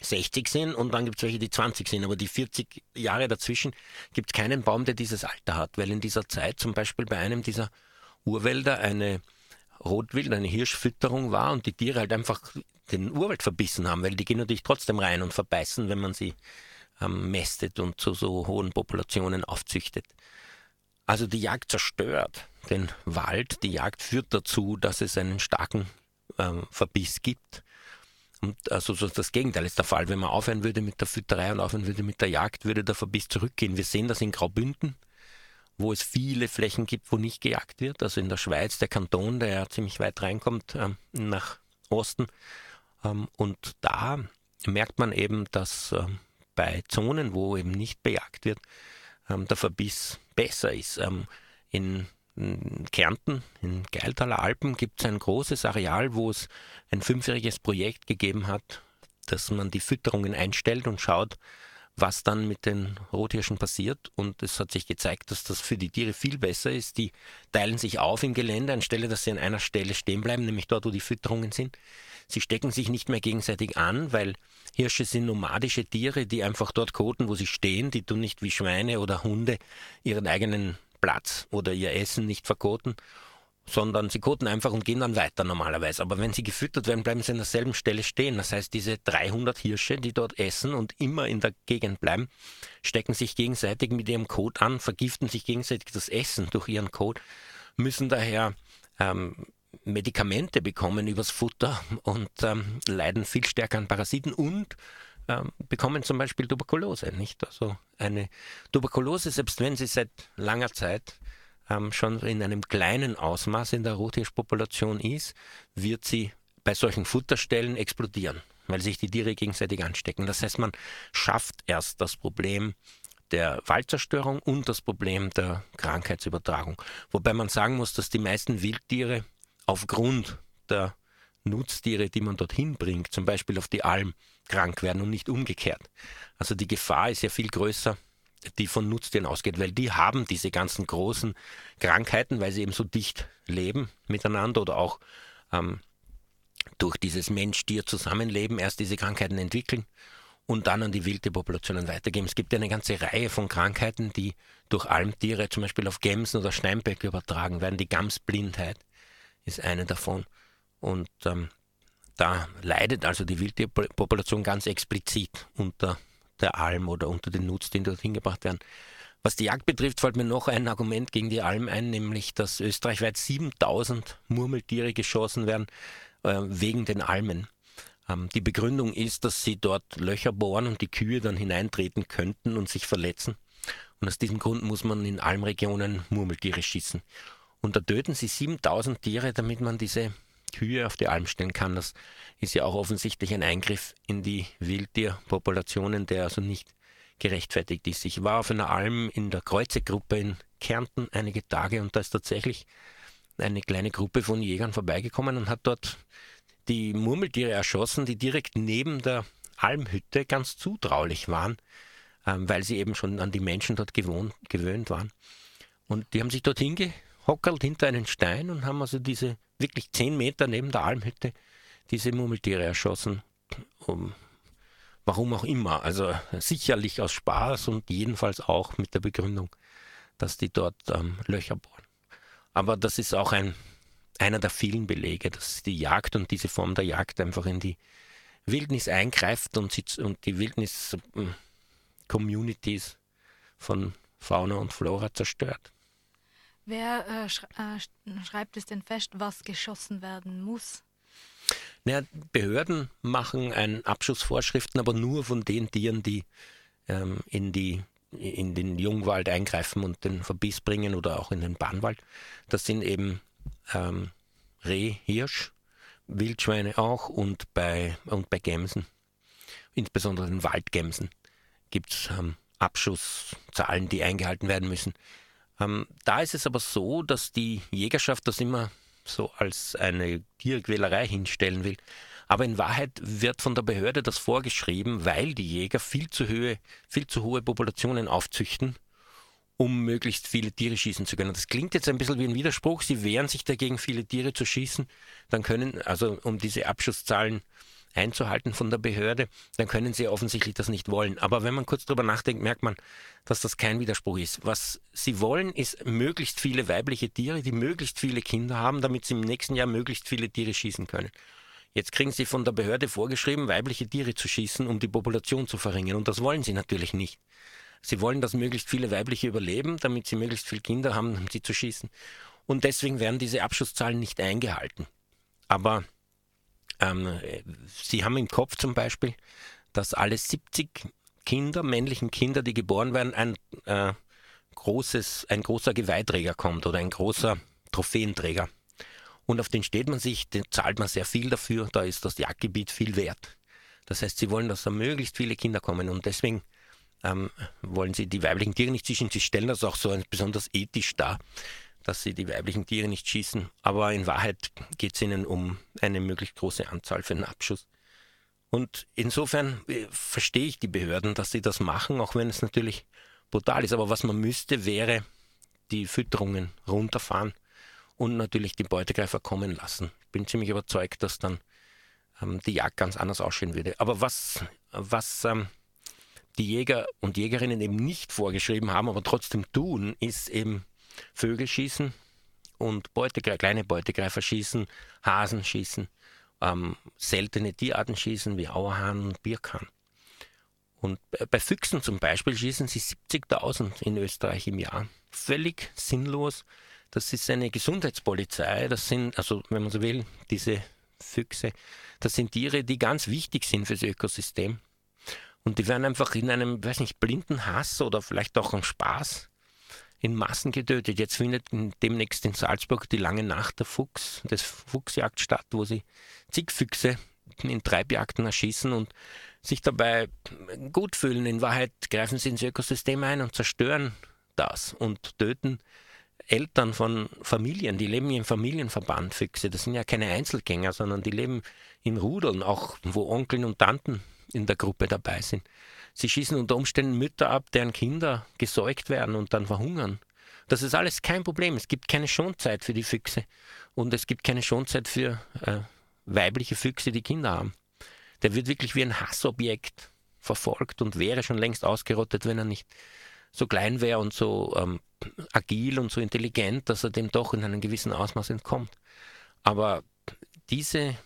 60 sind und dann gibt es welche, die 20 sind. Aber die 40 Jahre dazwischen gibt es keinen Baum, der dieses Alter hat, weil in dieser Zeit zum Beispiel bei einem dieser Urwälder eine Rotwild, eine Hirschfütterung war und die Tiere halt einfach den Urwald verbissen haben, weil die gehen natürlich trotzdem rein und verbeißen, wenn man sie ähm, mästet und zu so hohen Populationen aufzüchtet. Also die Jagd zerstört den Wald, die Jagd führt dazu, dass es einen starken ähm, Verbiss gibt. Und also so das Gegenteil ist der Fall. Wenn man aufhören würde mit der Fütterei und aufhören würde mit der Jagd, würde der Verbiss zurückgehen. Wir sehen das in Graubünden, wo es viele Flächen gibt, wo nicht gejagt wird. Also in der Schweiz, der Kanton, der ja ziemlich weit reinkommt ähm, nach Osten, und da merkt man eben, dass ähm, bei Zonen, wo eben nicht bejagt wird, ähm, der Verbiss besser ist. Ähm, in Kärnten, in Geiltaler Alpen, gibt es ein großes Areal, wo es ein fünfjähriges Projekt gegeben hat, dass man die Fütterungen einstellt und schaut, was dann mit den Rothirschen passiert. Und es hat sich gezeigt, dass das für die Tiere viel besser ist. Die teilen sich auf im Gelände, anstelle dass sie an einer Stelle stehen bleiben, nämlich dort, wo die Fütterungen sind. Sie stecken sich nicht mehr gegenseitig an, weil Hirsche sind nomadische Tiere, die einfach dort koten, wo sie stehen. Die tun nicht wie Schweine oder Hunde ihren eigenen Platz oder ihr Essen nicht verkoten, sondern sie koten einfach und gehen dann weiter normalerweise. Aber wenn sie gefüttert werden, bleiben sie an derselben Stelle stehen. Das heißt, diese 300 Hirsche, die dort essen und immer in der Gegend bleiben, stecken sich gegenseitig mit ihrem Kot an, vergiften sich gegenseitig das Essen durch ihren Kot, müssen daher ähm, Medikamente bekommen übers Futter und ähm, leiden viel stärker an Parasiten und ähm, bekommen zum Beispiel Tuberkulose. Nicht? Also eine Tuberkulose, selbst wenn sie seit langer Zeit ähm, schon in einem kleinen Ausmaß in der Rothirschpopulation ist, wird sie bei solchen Futterstellen explodieren, weil sich die Tiere gegenseitig anstecken. Das heißt, man schafft erst das Problem der Waldzerstörung und das Problem der Krankheitsübertragung. Wobei man sagen muss, dass die meisten Wildtiere aufgrund der Nutztiere, die man dorthin bringt, zum Beispiel auf die Alm, krank werden und nicht umgekehrt. Also die Gefahr ist ja viel größer, die von Nutztieren ausgeht, weil die haben diese ganzen großen Krankheiten, weil sie eben so dicht leben miteinander oder auch ähm, durch dieses Mensch-Tier-Zusammenleben erst diese Krankheiten entwickeln und dann an die wilde Populationen weitergeben. Es gibt ja eine ganze Reihe von Krankheiten, die durch Almtiere, zum Beispiel auf Gämsen oder Steinböcke übertragen werden. Die Gamsblindheit ist eine davon. Und ähm, da leidet also die Wildtierpopulation ganz explizit unter der Alm oder unter den Nutztieren, die dorthin gebracht werden. Was die Jagd betrifft, fällt mir noch ein Argument gegen die Alm ein, nämlich dass österreichweit 7000 Murmeltiere geschossen werden äh, wegen den Almen. Ähm, die Begründung ist, dass sie dort Löcher bohren und die Kühe dann hineintreten könnten und sich verletzen. Und aus diesem Grund muss man in Almregionen Murmeltiere schießen. Und da töten sie 7000 Tiere, damit man diese Kühe auf die Alm stellen kann. Das ist ja auch offensichtlich ein Eingriff in die Wildtierpopulationen, der also nicht gerechtfertigt ist. Ich war auf einer Alm in der Kreuzegruppe in Kärnten einige Tage und da ist tatsächlich eine kleine Gruppe von Jägern vorbeigekommen und hat dort die Murmeltiere erschossen, die direkt neben der Almhütte ganz zutraulich waren, ähm, weil sie eben schon an die Menschen dort gewohnt, gewöhnt waren. Und die haben sich dorthin gehockert hinter einen Stein und haben also diese wirklich zehn Meter neben der Almhütte diese Murmeltiere erschossen. Um, warum auch immer. Also sicherlich aus Spaß und jedenfalls auch mit der Begründung, dass die dort ähm, Löcher bohren. Aber das ist auch ein, einer der vielen Belege, dass die Jagd und diese Form der Jagd einfach in die Wildnis eingreift und, sie, und die Wildnis-Communities ähm, von Fauna und Flora zerstört. Wer äh, äh, schreibt es denn fest, was geschossen werden muss? Naja, Behörden machen ein Abschussvorschriften, aber nur von den Tieren, die ähm, in, die, in den Jungwald eingreifen und den Verbiss bringen oder auch in den Bahnwald. Das sind eben ähm, Reh, Hirsch, Wildschweine auch und bei, und bei Gämsen, insbesondere den Waldgämsen, gibt es ähm, Abschusszahlen, die eingehalten werden müssen. Ähm, da ist es aber so, dass die Jägerschaft das immer so als eine Tierquälerei hinstellen will. Aber in Wahrheit wird von der Behörde das vorgeschrieben, weil die Jäger viel zu, Höhe, viel zu hohe Populationen aufzüchten, um möglichst viele Tiere schießen zu können. Das klingt jetzt ein bisschen wie ein Widerspruch. Sie wehren sich dagegen, viele Tiere zu schießen. Dann können, also um diese Abschusszahlen einzuhalten von der Behörde, dann können sie offensichtlich das nicht wollen. Aber wenn man kurz darüber nachdenkt, merkt man, dass das kein Widerspruch ist. Was sie wollen, ist möglichst viele weibliche Tiere, die möglichst viele Kinder haben, damit sie im nächsten Jahr möglichst viele Tiere schießen können. Jetzt kriegen sie von der Behörde vorgeschrieben, weibliche Tiere zu schießen, um die Population zu verringern. Und das wollen sie natürlich nicht. Sie wollen, dass möglichst viele weibliche überleben, damit sie möglichst viele Kinder haben, um sie zu schießen. Und deswegen werden diese Abschusszahlen nicht eingehalten. Aber ähm, Sie haben im Kopf zum Beispiel, dass alle 70 Kinder, männlichen Kinder, die geboren werden, ein äh, großes, ein großer Geweihträger kommt oder ein großer Trophäenträger. Und auf den steht man sich, den zahlt man sehr viel dafür, da ist das Jagdgebiet viel wert. Das heißt, sie wollen, dass da möglichst viele Kinder kommen und deswegen ähm, wollen sie die weiblichen Tiere nicht schießen. Sie stellen das auch so besonders ethisch dar, dass sie die weiblichen Tiere nicht schießen. Aber in Wahrheit geht es ihnen um eine möglichst große Anzahl für den Abschuss. Und insofern äh, verstehe ich die Behörden, dass sie das machen, auch wenn es natürlich brutal ist. Aber was man müsste, wäre die Fütterungen runterfahren und natürlich die Beutegreifer kommen lassen. Ich bin ziemlich überzeugt, dass dann ähm, die Jagd ganz anders aussehen würde. Aber was, was ähm, die Jäger und Jägerinnen eben nicht vorgeschrieben haben, aber trotzdem tun, ist eben Vögel schießen und Beutegreifer, kleine Beutegreifer schießen, Hasen schießen, ähm, seltene Tierarten schießen wie Auerhahn und Birkhahn. Und bei Füchsen zum Beispiel schießen sie 70.000 in Österreich im Jahr. Völlig sinnlos. Das ist eine Gesundheitspolizei. Das sind, also wenn man so will, diese Füchse, das sind Tiere, die ganz wichtig sind fürs Ökosystem. Und die werden einfach in einem, weiß nicht, blinden Hass oder vielleicht auch einem Spaß in Massen getötet. Jetzt findet demnächst in Salzburg die lange Nacht der Fuchs, des Fuchsjagd statt, wo sie zig Füchse in Treibjagden erschießen und sich dabei gut fühlen. In Wahrheit greifen sie ins Ökosystem ein und zerstören das und töten Eltern von Familien, die leben im Familienverband Füchse. Das sind ja keine Einzelgänger, sondern die leben in Rudeln, auch wo Onkeln und Tanten in der Gruppe dabei sind. Sie schießen unter Umständen Mütter ab, deren Kinder gesäugt werden und dann verhungern. Das ist alles kein Problem. Es gibt keine Schonzeit für die Füchse und es gibt keine Schonzeit für äh, weibliche Füchse, die Kinder haben. Der wird wirklich wie ein Hassobjekt verfolgt und wäre schon längst ausgerottet, wenn er nicht so klein wäre und so ähm, agil und so intelligent, dass er dem doch in einem gewissen Ausmaß entkommt. Aber diese,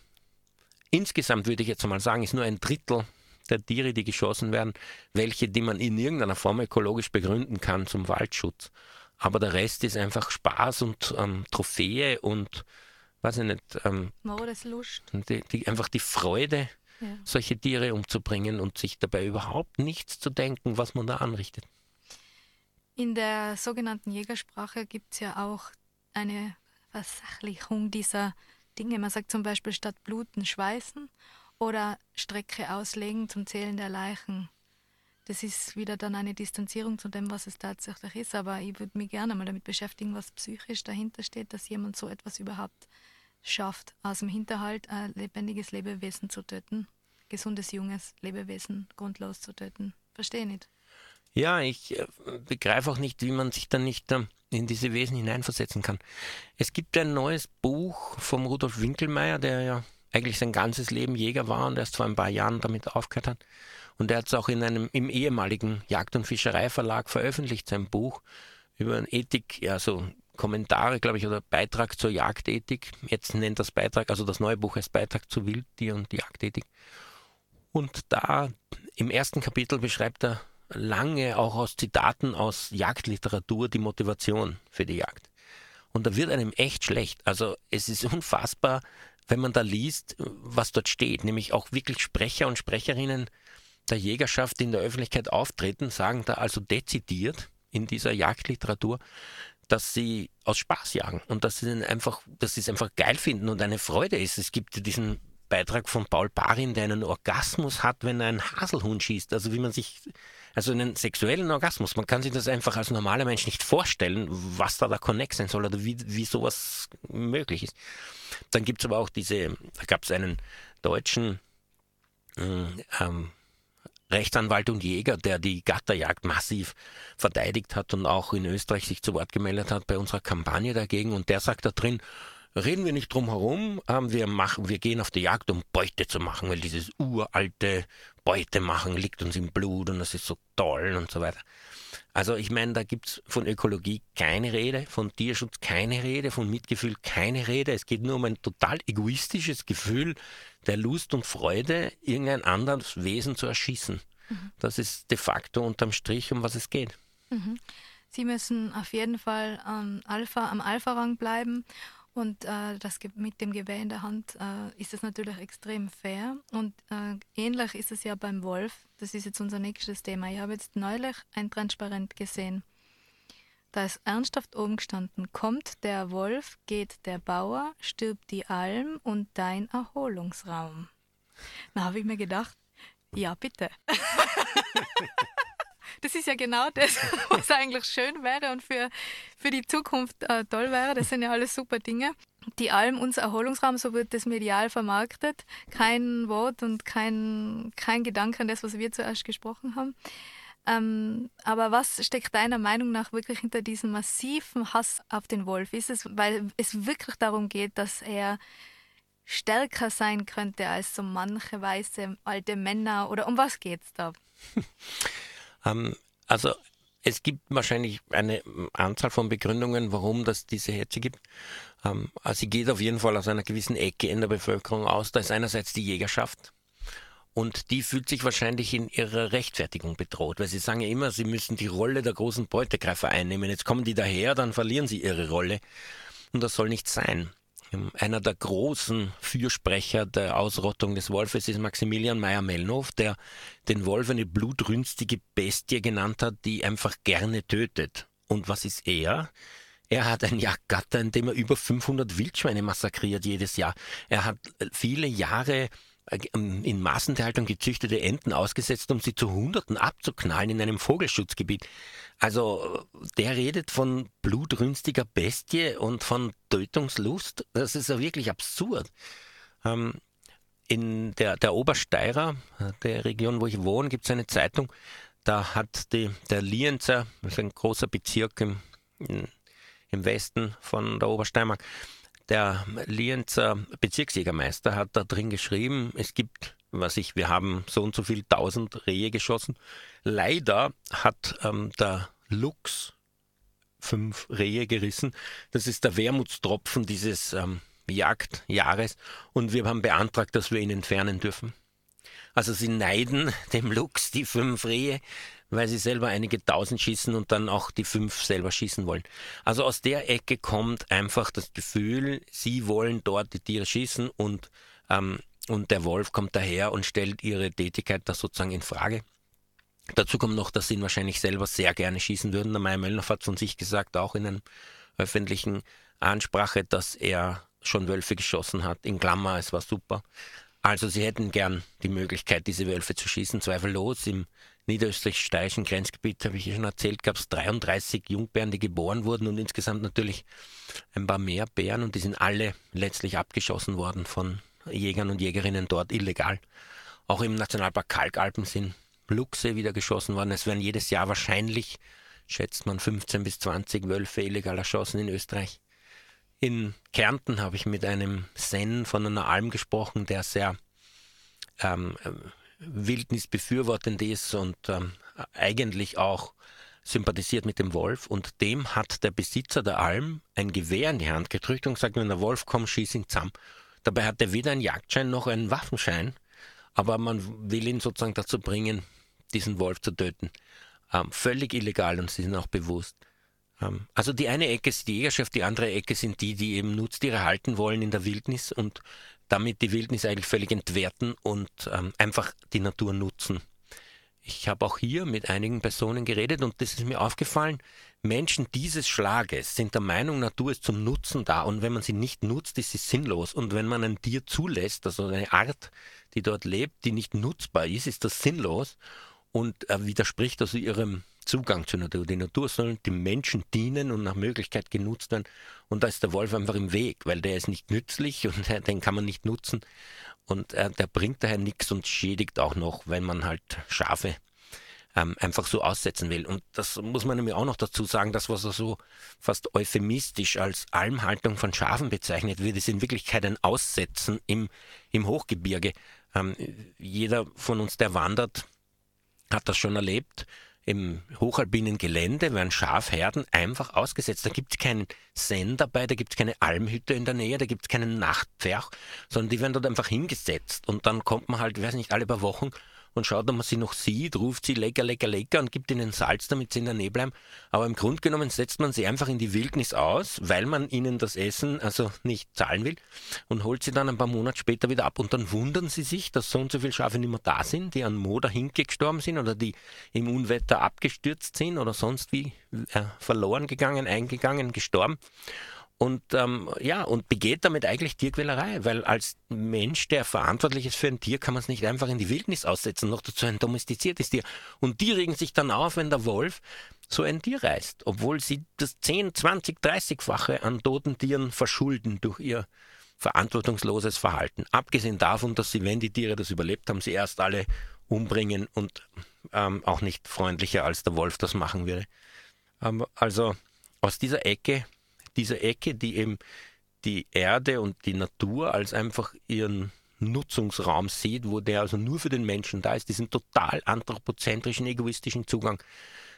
insgesamt würde ich jetzt mal sagen, ist nur ein Drittel der Tiere, die geschossen werden, welche, die man in irgendeiner Form ökologisch begründen kann zum Waldschutz. Aber der Rest ist einfach Spaß und ähm, Trophäe und weiß ich nicht. Ähm, Lust. Die, die, einfach die Freude, ja. solche Tiere umzubringen und sich dabei überhaupt nichts zu denken, was man da anrichtet. In der sogenannten Jägersprache gibt es ja auch eine Versachlichung dieser Dinge. Man sagt zum Beispiel statt bluten schweißen oder Strecke auslegen zum Zählen der Leichen. Das ist wieder dann eine Distanzierung zu dem, was es tatsächlich ist. Aber ich würde mich gerne mal damit beschäftigen, was psychisch dahinter steht, dass jemand so etwas überhaupt schafft, aus dem Hinterhalt ein lebendiges Lebewesen zu töten, gesundes, junges Lebewesen grundlos zu töten. Verstehe nicht. Ja, ich äh, begreife auch nicht, wie man sich dann nicht äh, in diese Wesen hineinversetzen kann. Es gibt ein neues Buch vom Rudolf Winkelmeier, der ja eigentlich sein ganzes Leben Jäger war und erst vor ein paar Jahren damit aufgehört hat. Und er hat es auch in einem im ehemaligen Jagd- und Fischereiverlag veröffentlicht, sein Buch über Ethik, ja so Kommentare, glaube ich, oder Beitrag zur Jagdethik. Jetzt nennt das Beitrag, also das neue Buch heißt Beitrag zu Wildtier und Jagdethik. Und da im ersten Kapitel beschreibt er lange auch aus Zitaten aus Jagdliteratur die Motivation für die Jagd. Und da wird einem echt schlecht. Also es ist unfassbar, wenn man da liest, was dort steht. Nämlich auch wirklich Sprecher und Sprecherinnen der Jägerschaft, die in der Öffentlichkeit auftreten, sagen da also dezidiert in dieser Jagdliteratur, dass sie aus Spaß jagen und dass sie einfach, dass sie es einfach geil finden und eine Freude ist. Es gibt diesen Beitrag von Paul Barin, der einen Orgasmus hat, wenn er einen Haselhund schießt. Also wie man sich, also einen sexuellen Orgasmus. Man kann sich das einfach als normaler Mensch nicht vorstellen, was da der Connect sein soll oder wie, wie sowas möglich ist. Dann gibt es aber auch diese, da gab es einen deutschen ähm, Rechtsanwalt und Jäger, der die Gatterjagd massiv verteidigt hat und auch in Österreich sich zu Wort gemeldet hat bei unserer Kampagne dagegen. Und der sagt da drin, reden wir nicht drum herum, ähm, wir machen, wir gehen auf die Jagd, um Beute zu machen, weil dieses uralte Beute machen liegt uns im Blut und das ist so toll und so weiter. Also ich meine, da gibt's von Ökologie keine Rede, von Tierschutz keine Rede, von Mitgefühl keine Rede. Es geht nur um ein total egoistisches Gefühl der Lust und Freude, irgendein anderes Wesen zu erschießen. Mhm. Das ist de facto unterm Strich, um was es geht. Mhm. Sie müssen auf jeden Fall am Alpha, am Alpha-Rang bleiben und äh, das, mit dem Gewehr in der Hand äh, ist es natürlich extrem fair. Und äh, ähnlich ist es ja beim Wolf. Das ist jetzt unser nächstes Thema. Ich habe jetzt neulich ein Transparent gesehen. Da ist ernsthaft oben gestanden, kommt der Wolf, geht der Bauer, stirbt die Alm und dein Erholungsraum. Da habe ich mir gedacht, ja bitte. das ist ja genau das, was eigentlich schön wäre und für, für die Zukunft äh, toll wäre. Das sind ja alles super Dinge. Die Alm, unser Erholungsraum, so wird das medial vermarktet. Kein Wort und kein, kein Gedanke an das, was wir zuerst gesprochen haben. Ähm, aber was steckt deiner Meinung nach wirklich hinter diesem massiven Hass auf den Wolf? Ist es, weil es wirklich darum geht, dass er stärker sein könnte als so manche weiße alte Männer? Oder um was geht es da? ähm, also es gibt wahrscheinlich eine Anzahl von Begründungen, warum das diese Hetze gibt. Ähm, also sie geht auf jeden Fall aus einer gewissen Ecke in der Bevölkerung aus. Da ist einerseits die Jägerschaft. Und die fühlt sich wahrscheinlich in ihrer Rechtfertigung bedroht, weil sie sagen ja immer, sie müssen die Rolle der großen Beutegreifer einnehmen. Jetzt kommen die daher, dann verlieren sie ihre Rolle. Und das soll nicht sein. Einer der großen Fürsprecher der Ausrottung des Wolfes ist Maximilian Meyer-Mellnow, der den Wolf eine blutrünstige Bestie genannt hat, die einfach gerne tötet. Und was ist er? Er hat ein Jagdgatter, in dem er über 500 Wildschweine massakriert jedes Jahr. Er hat viele Jahre äh, in Massentierhaltung gezüchtete Enten ausgesetzt, um sie zu Hunderten abzuknallen in einem Vogelschutzgebiet. Also der redet von blutrünstiger Bestie und von Tötungslust. Das ist ja wirklich absurd. Ähm, in der, der Obersteirer, der Region, wo ich wohne, gibt es eine Zeitung. Da hat die, der Lienzer, das ist ein großer Bezirk im, im Westen von der Obersteiermark, der Lienzer Bezirksjägermeister hat da drin geschrieben, es gibt, was ich, wir haben so und so viel tausend Rehe geschossen. Leider hat ähm, der Lux fünf Rehe gerissen. Das ist der Wermutstropfen dieses ähm, Jagdjahres und wir haben beantragt, dass wir ihn entfernen dürfen. Also sie neiden dem Lux die fünf Rehe, weil sie selber einige tausend schießen und dann auch die fünf selber schießen wollen. Also aus der Ecke kommt einfach das Gefühl, sie wollen dort die Tiere schießen und, ähm, und der Wolf kommt daher und stellt ihre Tätigkeit da sozusagen in Frage. Dazu kommt noch, dass sie ihn wahrscheinlich selber sehr gerne schießen würden. Der Meier Möllner hat von sich gesagt, auch in einer öffentlichen Ansprache, dass er schon Wölfe geschossen hat. In Klammer, es war super. Also sie hätten gern die Möglichkeit, diese Wölfe zu schießen, zweifellos. Im niederösterreich-steirischen Grenzgebiet, habe ich ja schon erzählt, gab es 33 Jungbären, die geboren wurden und insgesamt natürlich ein paar mehr Bären und die sind alle letztlich abgeschossen worden von Jägern und Jägerinnen dort illegal. Auch im Nationalpark Kalkalpen sind Luchse wieder geschossen worden. Es werden jedes Jahr wahrscheinlich, schätzt man, 15 bis 20 Wölfe illegal erschossen in Österreich. In Kärnten habe ich mit einem Sen von einer Alm gesprochen, der sehr ähm, Wildnisbefürwortend ist und ähm, eigentlich auch sympathisiert mit dem Wolf und dem hat der Besitzer der Alm ein Gewehr in die Hand gedrückt und gesagt, wenn der Wolf kommt, schieß ihn zusammen. Dabei hat er weder einen Jagdschein noch einen Waffenschein, aber man will ihn sozusagen dazu bringen, diesen Wolf zu töten. Ähm, völlig illegal und sie sind auch bewusst. Also die eine Ecke ist die Jägerschaft, die andere Ecke sind die, die eben Nutztiere halten wollen in der Wildnis und damit die Wildnis eigentlich völlig entwerten und ähm, einfach die Natur nutzen. Ich habe auch hier mit einigen Personen geredet und das ist mir aufgefallen, Menschen dieses Schlages sind der Meinung, Natur ist zum Nutzen da und wenn man sie nicht nutzt, ist sie sinnlos. Und wenn man ein Tier zulässt, also eine Art, die dort lebt, die nicht nutzbar ist, ist das sinnlos und äh, widerspricht also ihrem Zugang zur Natur. Die Natur soll dem Menschen dienen und nach Möglichkeit genutzt werden. Und da ist der Wolf einfach im Weg, weil der ist nicht nützlich und den kann man nicht nutzen. Und äh, der bringt daher nichts und schädigt auch noch, wenn man halt Schafe ähm, einfach so aussetzen will. Und das muss man nämlich auch noch dazu sagen, das, was so fast euphemistisch als Almhaltung von Schafen bezeichnet wird, ist in Wirklichkeit ein Aussetzen im, im Hochgebirge. Ähm, jeder von uns, der wandert, hat das schon erlebt im hochalpinen Gelände werden Schafherden einfach ausgesetzt. Da gibt es keinen Sen dabei, da gibt es keine Almhütte in der Nähe, da gibt es keinen Nachtpferch, sondern die werden dort einfach hingesetzt. Und dann kommt man halt, ich weiß nicht, alle paar Wochen und schaut, ob man sie noch sieht, ruft sie lecker, lecker, lecker und gibt ihnen Salz, damit sie in der Nähe bleiben. Aber im Grunde genommen setzt man sie einfach in die Wildnis aus, weil man ihnen das Essen also nicht zahlen will und holt sie dann ein paar Monate später wieder ab. Und dann wundern sie sich, dass so und so viele Schafe nicht mehr da sind, die an Moder gestorben sind oder die im Unwetter abgestürzt sind oder sonst wie äh, verloren gegangen, eingegangen, gestorben. Und ähm, ja, und begeht damit eigentlich Tierquälerei, weil als Mensch, der verantwortlich ist für ein Tier, kann man es nicht einfach in die Wildnis aussetzen, noch dazu ein domestiziertes Tier. Und die regen sich dann auf, wenn der Wolf so ein Tier reißt, obwohl sie das 10, 20, 30-fache an toten Tieren verschulden durch ihr verantwortungsloses Verhalten. Abgesehen davon, dass sie, wenn die Tiere das überlebt haben, sie erst alle umbringen und ähm, auch nicht freundlicher als der Wolf das machen würde. Ähm, also aus dieser Ecke dieser Ecke, die eben die Erde und die Natur als einfach ihren Nutzungsraum sieht, wo der also nur für den Menschen da ist, diesen total anthropozentrischen, egoistischen Zugang,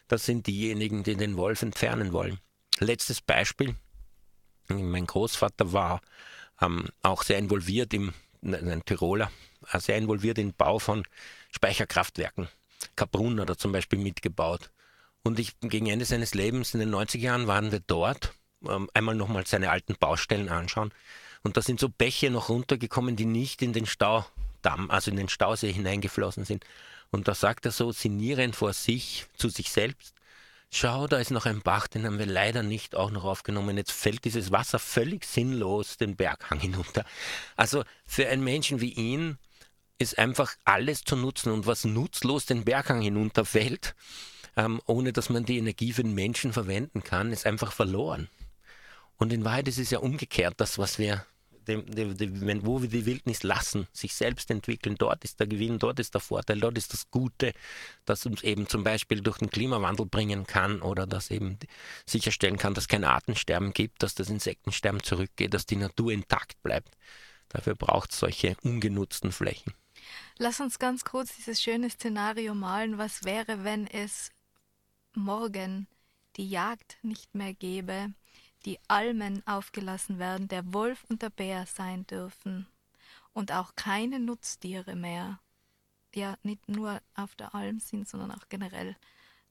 das sind diejenigen, die den Wolf entfernen wollen. Letztes Beispiel, mein Großvater war ähm, auch sehr involviert im, ein Tiroler, äh, sehr involviert im Bau von Speicherkraftwerken. Kaprun hat er zum Beispiel mitgebaut. Und ich, gegen Ende seines Lebens in den 90er Jahren waren wir dort ähm, einmal nochmal seine alten Baustellen anschauen. Und da sind so Bäche noch runtergekommen, die nicht in den Staudamm, also in den Stausee hineingeflossen sind. Und da sagt er so sinnierend vor sich, zu sich selbst, schau, da ist noch ein Bach, den haben wir leider nicht auch noch aufgenommen. Jetzt fällt dieses Wasser völlig sinnlos den Berghang hinunter. Also für einen Menschen wie ihn ist einfach alles zu nutzen und was nutzlos den Berghang hinunterfällt, ähm, ohne dass man die Energie für den Menschen verwenden kann, ist einfach verloren. Und in Wahrheit ist es ja umgekehrt, das, was wir, dem, dem, dem, wo wir die Wildnis lassen, sich selbst entwickeln, dort ist der Gewinn, dort ist der Vorteil, dort ist das Gute, das uns eben zum Beispiel durch den Klimawandel bringen kann oder das eben sicherstellen kann, dass kein Artensterben gibt, dass das Insektensterben zurückgeht, dass die Natur intakt bleibt. Dafür braucht es solche ungenutzten Flächen. Lass uns ganz kurz dieses schöne Szenario malen. Was wäre, wenn es morgen die Jagd nicht mehr gäbe? Die Almen aufgelassen werden, der Wolf und der Bär sein dürfen und auch keine Nutztiere mehr, ja nicht nur auf der Alm sind, sondern auch generell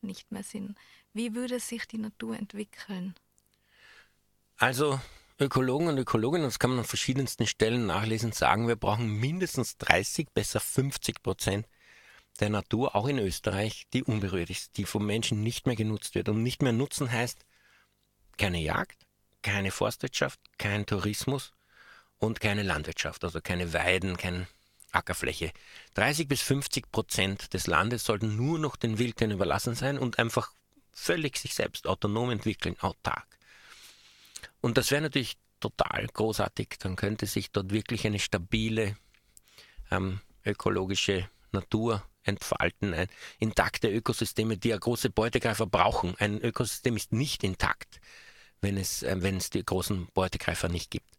nicht mehr sind. Wie würde sich die Natur entwickeln? Also Ökologen und Ökologinnen, das kann man an verschiedensten Stellen nachlesen, sagen, wir brauchen mindestens 30, besser 50 Prozent der Natur, auch in Österreich, die unberührt ist, die vom Menschen nicht mehr genutzt wird. Und nicht mehr nutzen heißt keine Jagd, keine Forstwirtschaft, kein Tourismus und keine Landwirtschaft, also keine Weiden, keine Ackerfläche. 30 bis 50 Prozent des Landes sollten nur noch den Wildtieren überlassen sein und einfach völlig sich selbst autonom entwickeln, autark. Und das wäre natürlich total großartig. Dann könnte sich dort wirklich eine stabile ähm, ökologische Natur entfalten, ein, intakte Ökosysteme, die ja große Beutegreifer brauchen. Ein Ökosystem ist nicht intakt, wenn es, äh, wenn es die großen Beutegreifer nicht gibt.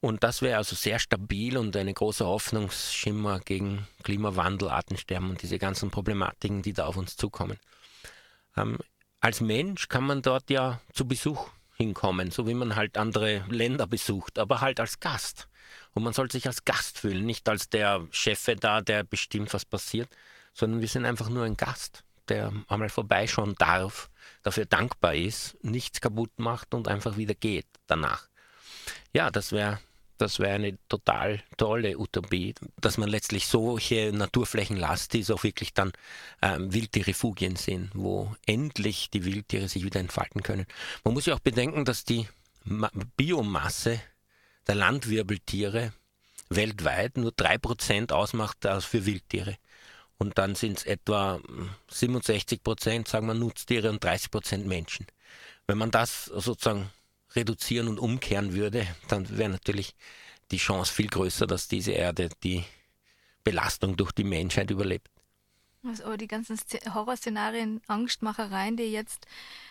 Und das wäre also sehr stabil und eine große Hoffnungsschimmer gegen Klimawandel, Artensterben und diese ganzen Problematiken, die da auf uns zukommen. Ähm, als Mensch kann man dort ja zu Besuch hinkommen, so wie man halt andere Länder besucht, aber halt als Gast. Und man soll sich als Gast fühlen, nicht als der Chef da, der bestimmt, was passiert, sondern wir sind einfach nur ein Gast, der einmal vorbeischauen darf, dafür dankbar ist, nichts kaputt macht und einfach wieder geht danach. Ja, das wäre das wäre eine total tolle Utopie, dass man letztlich solche Naturflächen lässt, die so wirklich dann ähm, Wildtierrefugien sind, wo endlich die Wildtiere sich wieder entfalten können. Man muss ja auch bedenken, dass die Ma Biomasse der Landwirbeltiere weltweit nur 3% ausmacht für Wildtiere. Und dann sind es etwa 67 Prozent, sagen wir, Nutztiere und 30 Prozent Menschen. Wenn man das sozusagen reduzieren und umkehren würde, dann wäre natürlich die Chance viel größer, dass diese Erde die Belastung durch die Menschheit überlebt. Also die ganzen Horrorszenarien, Angstmachereien, die jetzt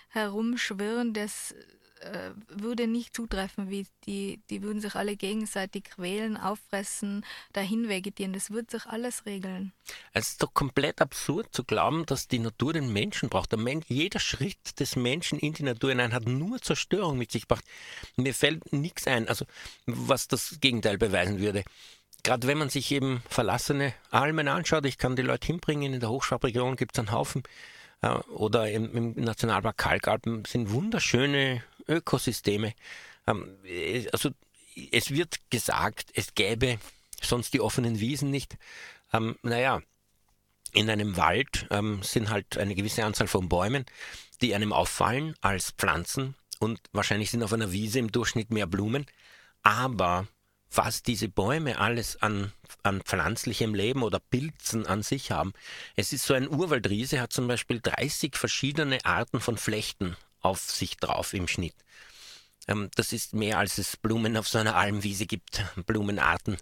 herumschwirren, das äh, würde nicht zutreffen, wie die, die würden sich alle gegenseitig quälen, auffressen, dahin vegetieren. Das wird sich alles regeln. Es ist doch komplett absurd zu glauben, dass die Natur den Menschen braucht. Der Mensch, jeder Schritt des Menschen in die Natur hinein hat nur Zerstörung mit sich gebracht. Mir fällt nichts ein, also was das Gegenteil beweisen würde gerade wenn man sich eben verlassene Almen anschaut, ich kann die Leute hinbringen, in der Hochschwabregion gibt es einen Haufen, äh, oder im, im, Nationalpark Kalkalpen sind wunderschöne Ökosysteme. Ähm, also es wird gesagt, es gäbe sonst die offenen Wiesen nicht. Ähm, naja, in einem Wald ähm, sind halt eine gewisse Anzahl von Bäumen, die einem auffallen als Pflanzen und wahrscheinlich sind auf einer Wiese im Durchschnitt mehr Blumen. Aber was diese Bäume alles an, an pflanzlichem Leben oder Pilzen an sich haben. Es ist so ein Urwaldriese, hat zum Beispiel 30 verschiedene Arten von Flechten auf sich drauf im Schnitt. Ähm, das ist mehr als es Blumen auf so einer Almwiese gibt, Blumenarten.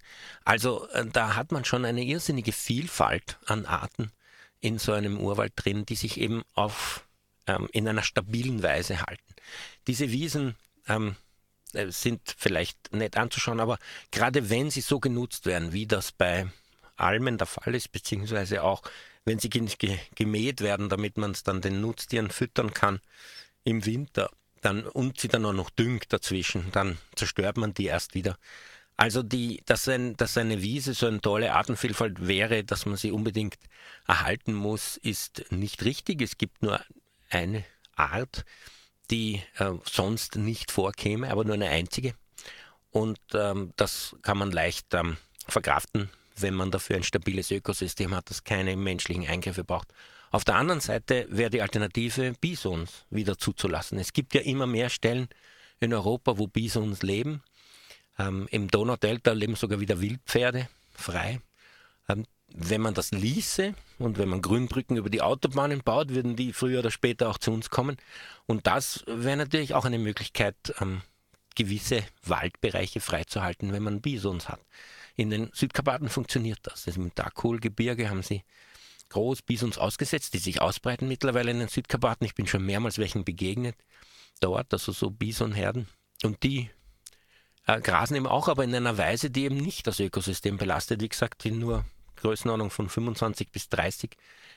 Also äh, da hat man schon eine irrsinnige Vielfalt an Arten in so einem Urwald drin, die sich eben auf ähm, in einer stabilen Weise halten. Diese Wiesen ähm, äh, sind vielleicht nett anzuschauen, aber gerade wenn sie so genutzt werden, wie das bei Almen der Fall ist, beziehungsweise auch wenn sie gemäht werden, damit man es dann den Nutztieren füttern kann im Winter, dann und sie dann auch noch düngt dazwischen, dann zerstört man die erst wieder. Also die, dass, ein, dass eine Wiese so eine tolle Artenvielfalt wäre, dass man sie unbedingt erhalten muss, ist nicht richtig. Es gibt nur eine Art, die äh, sonst nicht vorkäme, aber nur eine einzige. Und ähm, das kann man leicht ähm, verkraften, wenn man dafür ein stabiles Ökosystem hat, das keine menschlichen Eingriffe braucht. Auf der anderen Seite wäre die Alternative, Bisons wieder zuzulassen. Es gibt ja immer mehr Stellen in Europa, wo Bisons leben. Ähm, Im Donaudelta leben sogar wieder Wildpferde frei. Ähm, wenn man das ließe und wenn man Grünbrücken über die Autobahnen baut, würden die früher oder später auch zu uns kommen. Und das wäre natürlich auch eine Möglichkeit, ähm, gewisse Waldbereiche freizuhalten, wenn man Bisons hat. In den Südkarpaten funktioniert das. Also Im Darkul-Gebirge haben sie groß Bisons ausgesetzt, die sich ausbreiten mittlerweile in den Südkarpaten. Ich bin schon mehrmals welchen begegnet dort, also so Bisonherden. Und die äh, grasen eben auch, aber in einer Weise, die eben nicht das Ökosystem belastet. Wie gesagt, die nur Größenordnung von 25 bis 30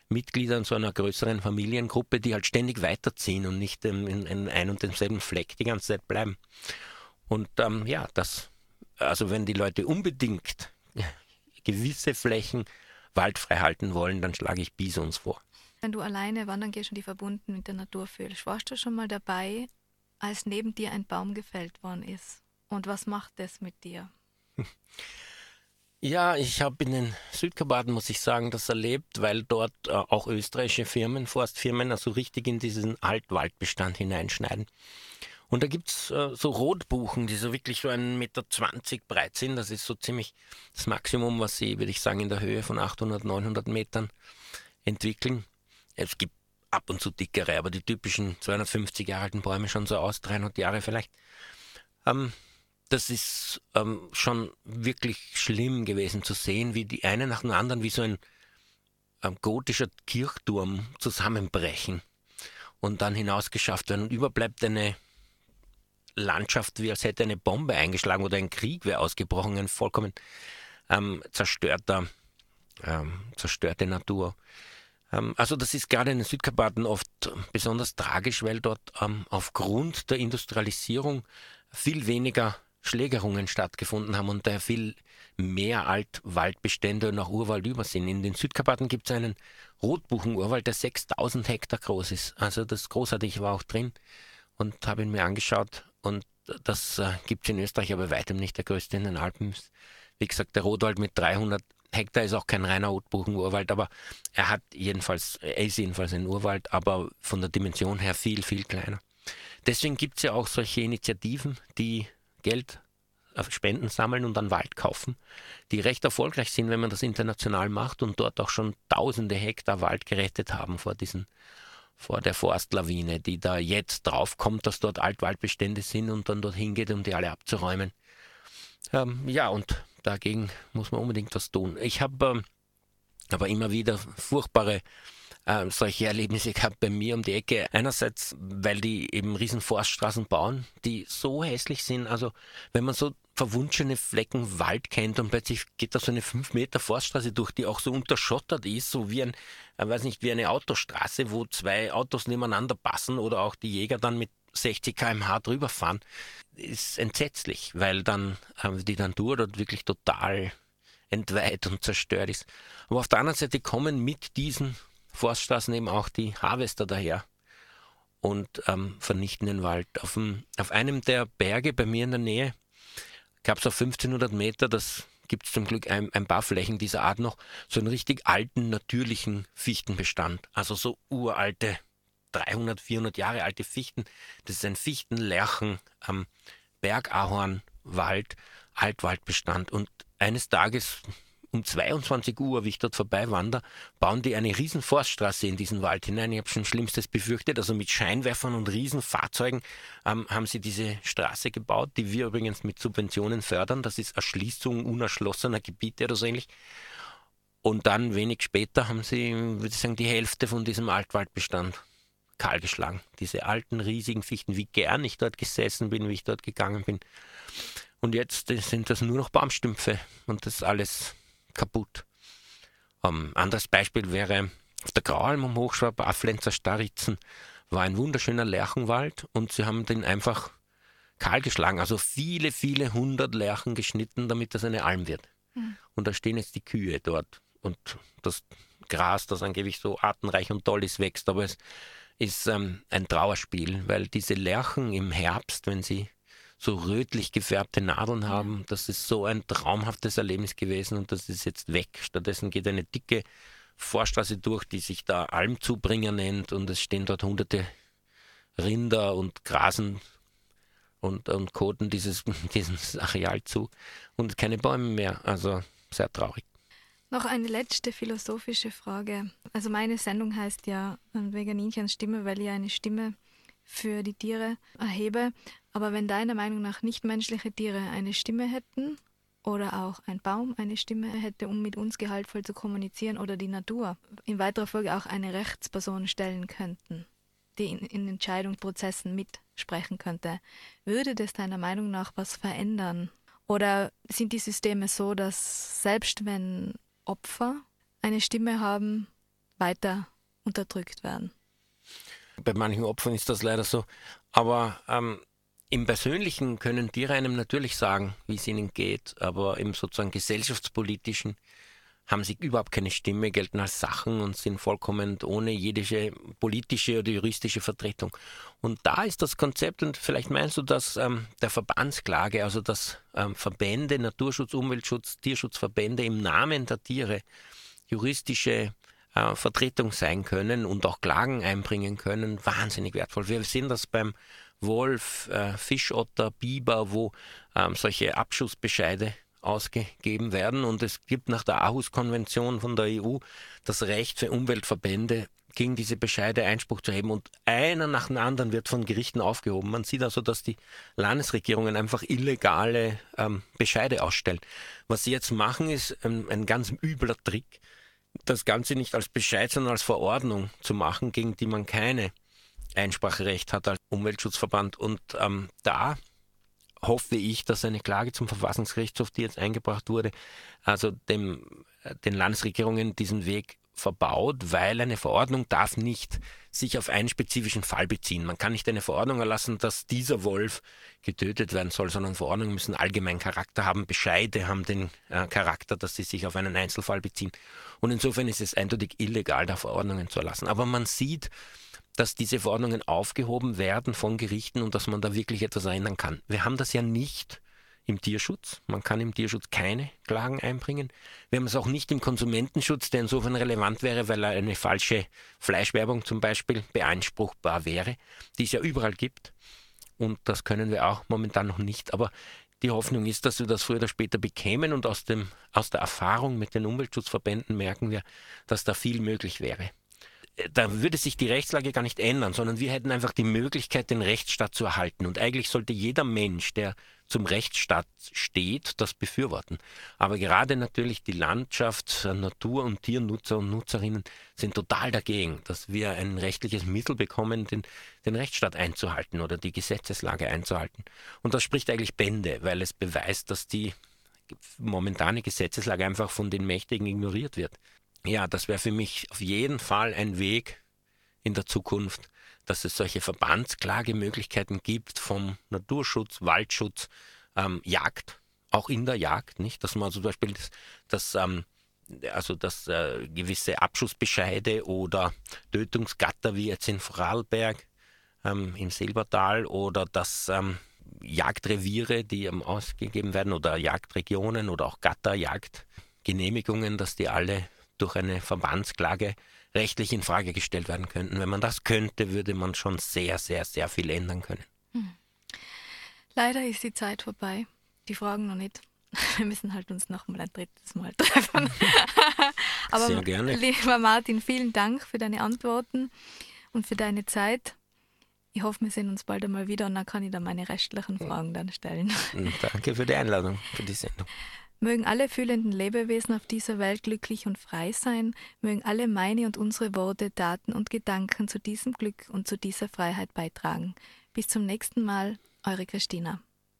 Mitgliedern so einer größeren Familiengruppe, die halt ständig weiterziehen und nicht ähm, in, in ein und demselben Fleck die ganze Zeit bleiben. Und ähm, ja, das, also wenn die Leute unbedingt gewisse Flächen waldfrei halten wollen, dann schlage ich Bisons vor. Wenn du alleine wandern gehst und dich verbunden mit der Natur fühlst, warst du schon mal dabei, als neben dir ein Baum gefällt worden ist? Und was macht das mit dir? Ja, ich habe in den Südkarpaten, muss ich sagen, das erlebt, weil dort äh, auch österreichische Firmen, Forstfirmen, also richtig in diesen Altwaldbestand hineinschneiden. Und da gibt's äh, so Rotbuchen, die so wirklich so einen Meter zwanzig breit sind. Das ist so ziemlich das Maximum, was sie, würde ich sagen, in der Höhe von 800, 900 Metern entwickeln. Es gibt ab und zu dickere, aber die typischen 250 Jahre alten Bäume schon so aus, 300 Jahre vielleicht. Ähm, das ist ähm, schon wirklich schlimm gewesen zu sehen, wie die eine nach dem anderen wie so ein ähm, gotischer Kirchturm zusammenbrechen und dann hinausgeschafft werden. Und überbleibt eine Landschaft, wie als hätte eine Bombe eingeschlagen oder ein Krieg wäre ausgebrochen, ein vollkommen ähm, zerstörter, ähm, zerstörte Natur. Ähm, also das ist gerade in den Südkarpaten oft besonders tragisch, weil dort ähm, aufgrund der Industrialisierung viel weniger Schlägerungen stattgefunden haben und daher viel mehr Altwaldbestände und auch Urwald über sind. In den Südkarpaten gibt es einen Rotbuchenurwald, der 6000 Hektar groß ist. Also das großartig, war auch drin und habe ihn mir angeschaut und das äh, gibt es in Österreich aber weitem nicht. Der größte in den Alpen wie gesagt, der Rotwald mit 300 Hektar ist auch kein reiner Rotbuchenurwald, aber er hat jedenfalls, er ist jedenfalls ein Urwald, aber von der Dimension her viel, viel kleiner. Deswegen gibt es ja auch solche Initiativen, die Geld auf Spenden sammeln und dann Wald kaufen, die recht erfolgreich sind, wenn man das international macht und dort auch schon tausende Hektar Wald gerettet haben vor diesen vor der Forstlawine, die da jetzt draufkommt, dass dort Altwaldbestände sind und dann dorthin geht, um die alle abzuräumen. Ähm, ja, und dagegen muss man unbedingt was tun. Ich habe ähm, aber immer wieder furchtbare äh, solche Erlebnisse gehabt bei mir um die Ecke. Einerseits, weil die eben riesen Forststraßen bauen, die so hässlich sind. Also wenn man so verwunschene Flecken Wald kennt und plötzlich geht da so eine 5 Meter Forststraße durch, die auch so unterschottert ist, so wie ein, ich weiß nicht, wie eine Autostraße, wo zwei Autos nebeneinander passen oder auch die Jäger dann mit 60 km/h drüber fahren, ist entsetzlich, weil dann haben die durch und wirklich total entweiht und zerstört ist. Aber auf der anderen Seite kommen mit diesen Forststraßen eben auch die Harvester daher und ähm, vernichten den Wald. Auf, dem, auf einem der Berge bei mir in der Nähe gab es auf 1500 Meter, das gibt es zum Glück ein, ein, paar Flächen dieser Art noch, so einen richtig alten, natürlichen Fichtenbestand. Also so uralte 300, 400 Jahre alte Fichten. Das ist ein Fichtenlärchen am Bergahornwald, Altwaldbestand. Und eines Tages um 22 Uhr, wie ich dort vorbei wandere, bauen die eine riesen Forststraße in diesen Wald hinein. Ich habe schon Schlimmstes befürchtet. Also mit Scheinwerfern und Riesenfahrzeugen ähm, haben sie diese Straße gebaut, die wir übrigens mit Subventionen fördern. Das ist Erschließung unerschlossener Gebiete oder so ähnlich. Und dann wenig später haben sie, würde ich sagen, die Hälfte von diesem Altwaldbestand kahlgeschlagen. Diese alten, riesigen Fichten, wie gern ich dort gesessen bin, wie ich dort gegangen bin. Und jetzt sind das nur noch Baumstümpfe und das alles kaputt. Ein ähm, anderes Beispiel wäre auf der Graualm am Hochschwab, Afflenzer Starritzen, war ein wunderschöner Lärchenwald und sie haben den einfach kahlgeschlagen, also viele, viele hundert Lärchen geschnitten, damit das eine Alm wird. Mhm. Und da stehen jetzt die Kühe dort und das Gras, das angeblich so artenreich und toll ist, wächst, aber es ist ähm, ein Trauerspiel, weil diese Lerchen im Herbst, wenn sie so rötlich gefärbte Nadeln haben, das ist so ein traumhaftes Erlebnis gewesen und das ist jetzt weg. Stattdessen geht eine dicke Vorstraße durch, die sich da Almzubringer nennt und es stehen dort hunderte Rinder und grasen und, und koten dieses, dieses Areal zu und keine Bäume mehr. Also sehr traurig. Noch eine letzte philosophische Frage. Also meine Sendung heißt ja Veganinchens Stimme, weil ich eine Stimme für die Tiere erhebe. Aber wenn deiner Meinung nach nichtmenschliche Tiere eine Stimme hätten oder auch ein Baum eine Stimme hätte, um mit uns gehaltvoll zu kommunizieren oder die Natur in weiterer Folge auch eine Rechtsperson stellen könnten, die in, in Entscheidungsprozessen mitsprechen könnte, würde das deiner Meinung nach was verändern? Oder sind die Systeme so, dass selbst wenn Opfer eine Stimme haben, weiter unterdrückt werden. Bei manchen Opfern ist das leider so. Aber ähm, im Persönlichen können Tiere einem natürlich sagen, wie es ihnen geht, aber im sozusagen gesellschaftspolitischen haben sie überhaupt keine Stimme, gelten als Sachen und sind vollkommen ohne jede politische oder juristische Vertretung. Und da ist das Konzept, und vielleicht meinst du das, ähm, der Verbandsklage, also dass ähm, Verbände, Naturschutz, Umweltschutz, Tierschutzverbände im Namen der Tiere juristische äh, Vertretung sein können und auch Klagen einbringen können, wahnsinnig wertvoll. Wir sehen das beim Wolf, äh, Fischotter, Biber, wo ähm, solche Abschussbescheide ausgegeben werden. Und es gibt nach der Aarhus-Konvention von der EU das Recht für Umweltverbände, gegen diese Bescheide Einspruch zu heben. Und einer nach dem anderen wird von Gerichten aufgehoben. Man sieht also, dass die Landesregierungen einfach illegale ähm, Bescheide ausstellen. Was sie jetzt machen, ist ähm, ein ganz übler Trick, das Ganze nicht als Bescheid, sondern als Verordnung zu machen, gegen die man keine Einspracherecht hat als Umweltschutzverband. Und ähm, da hoffe ich, dass eine Klage zum Verfassungsgerichtshof, die jetzt eingebracht wurde, also dem, äh, den Landesregierungen diesen Weg verbaut, weil eine Verordnung darf nicht sich auf einen spezifischen Fall beziehen. Man kann nicht eine Verordnung erlassen, dass dieser Wolf getötet werden soll, sondern Verordnungen müssen allgemeinen Charakter haben. Bescheide haben den äh, Charakter, dass sie sich auf einen Einzelfall beziehen. Und insofern ist es eindeutig illegal, da Verordnungen zu erlassen. Aber man sieht, dass diese Verordnungen aufgehoben werden von Gerichten und dass man da wirklich etwas ändern kann. Wir haben das ja nicht im Tierschutz. Man kann im Tierschutz keine Klagen einbringen. Wir haben es auch nicht im Konsumentenschutz, der insofern relevant wäre, weil eine falsche Fleischwerbung zum Beispiel beanspruchbar wäre, die es ja überall gibt. Und das können wir auch momentan noch nicht. Aber die Hoffnung ist, dass wir das früher oder später bekämen und aus, dem, aus der Erfahrung mit den Umweltschutzverbänden merken wir, dass da viel möglich wäre da würde sich die Rechtslage gar nicht ändern, sondern wir hätten einfach die Möglichkeit, den Rechtsstaat zu erhalten. Und eigentlich sollte jeder Mensch, der zum Rechtsstaat steht, das befürworten. Aber gerade natürlich die Landschaft, Natur- und Tiernutzer und Nutzerinnen sind total dagegen, dass wir ein rechtliches Mittel bekommen, den, den Rechtsstaat einzuhalten oder die Gesetzeslage einzuhalten. Und das spricht eigentlich Bände, weil es beweist, dass die momentane Gesetzeslage einfach von den Mächtigen ignoriert wird ja, das wäre für mich auf jeden Fall ein Weg in der Zukunft, dass es solche Verbandsklagemöglichkeiten gibt vom Naturschutz, Waldschutz, ähm, Jagd, auch in der Jagd, nicht? Dass man zum Beispiel das, das ähm, also dass äh, gewisse Abschussbescheide oder Tötungsgatter wie jetzt in Vorarlberg ähm, im Silbertal oder dass ähm, Jagdreviere, die ausgegeben werden oder Jagdregionen oder auch Gatter, Jagdgenehmigungen, dass die alle durch eine Verbandsklage rechtlich in Frage gestellt werden könnten. Wenn man das könnte, würde man schon sehr, sehr, sehr viel ändern können. Hm. Leider ist die Zeit vorbei. Die Fragen noch nicht. Wir müssen halt uns noch mal ein drittes Mal treffen. Aber Sehr gerne. lieber Martin, vielen Dank für deine Antworten und für deine Zeit. Ich hoffe, wir sehen uns bald einmal wieder und dann kann ich dann meine restlichen Fragen dann stellen. Danke für die Einladung, für die Sendung. Mögen alle fühlenden Lebewesen auf dieser Welt glücklich und frei sein, mögen alle meine und unsere Worte, Daten und Gedanken zu diesem Glück und zu dieser Freiheit beitragen. Bis zum nächsten Mal, eure Christina.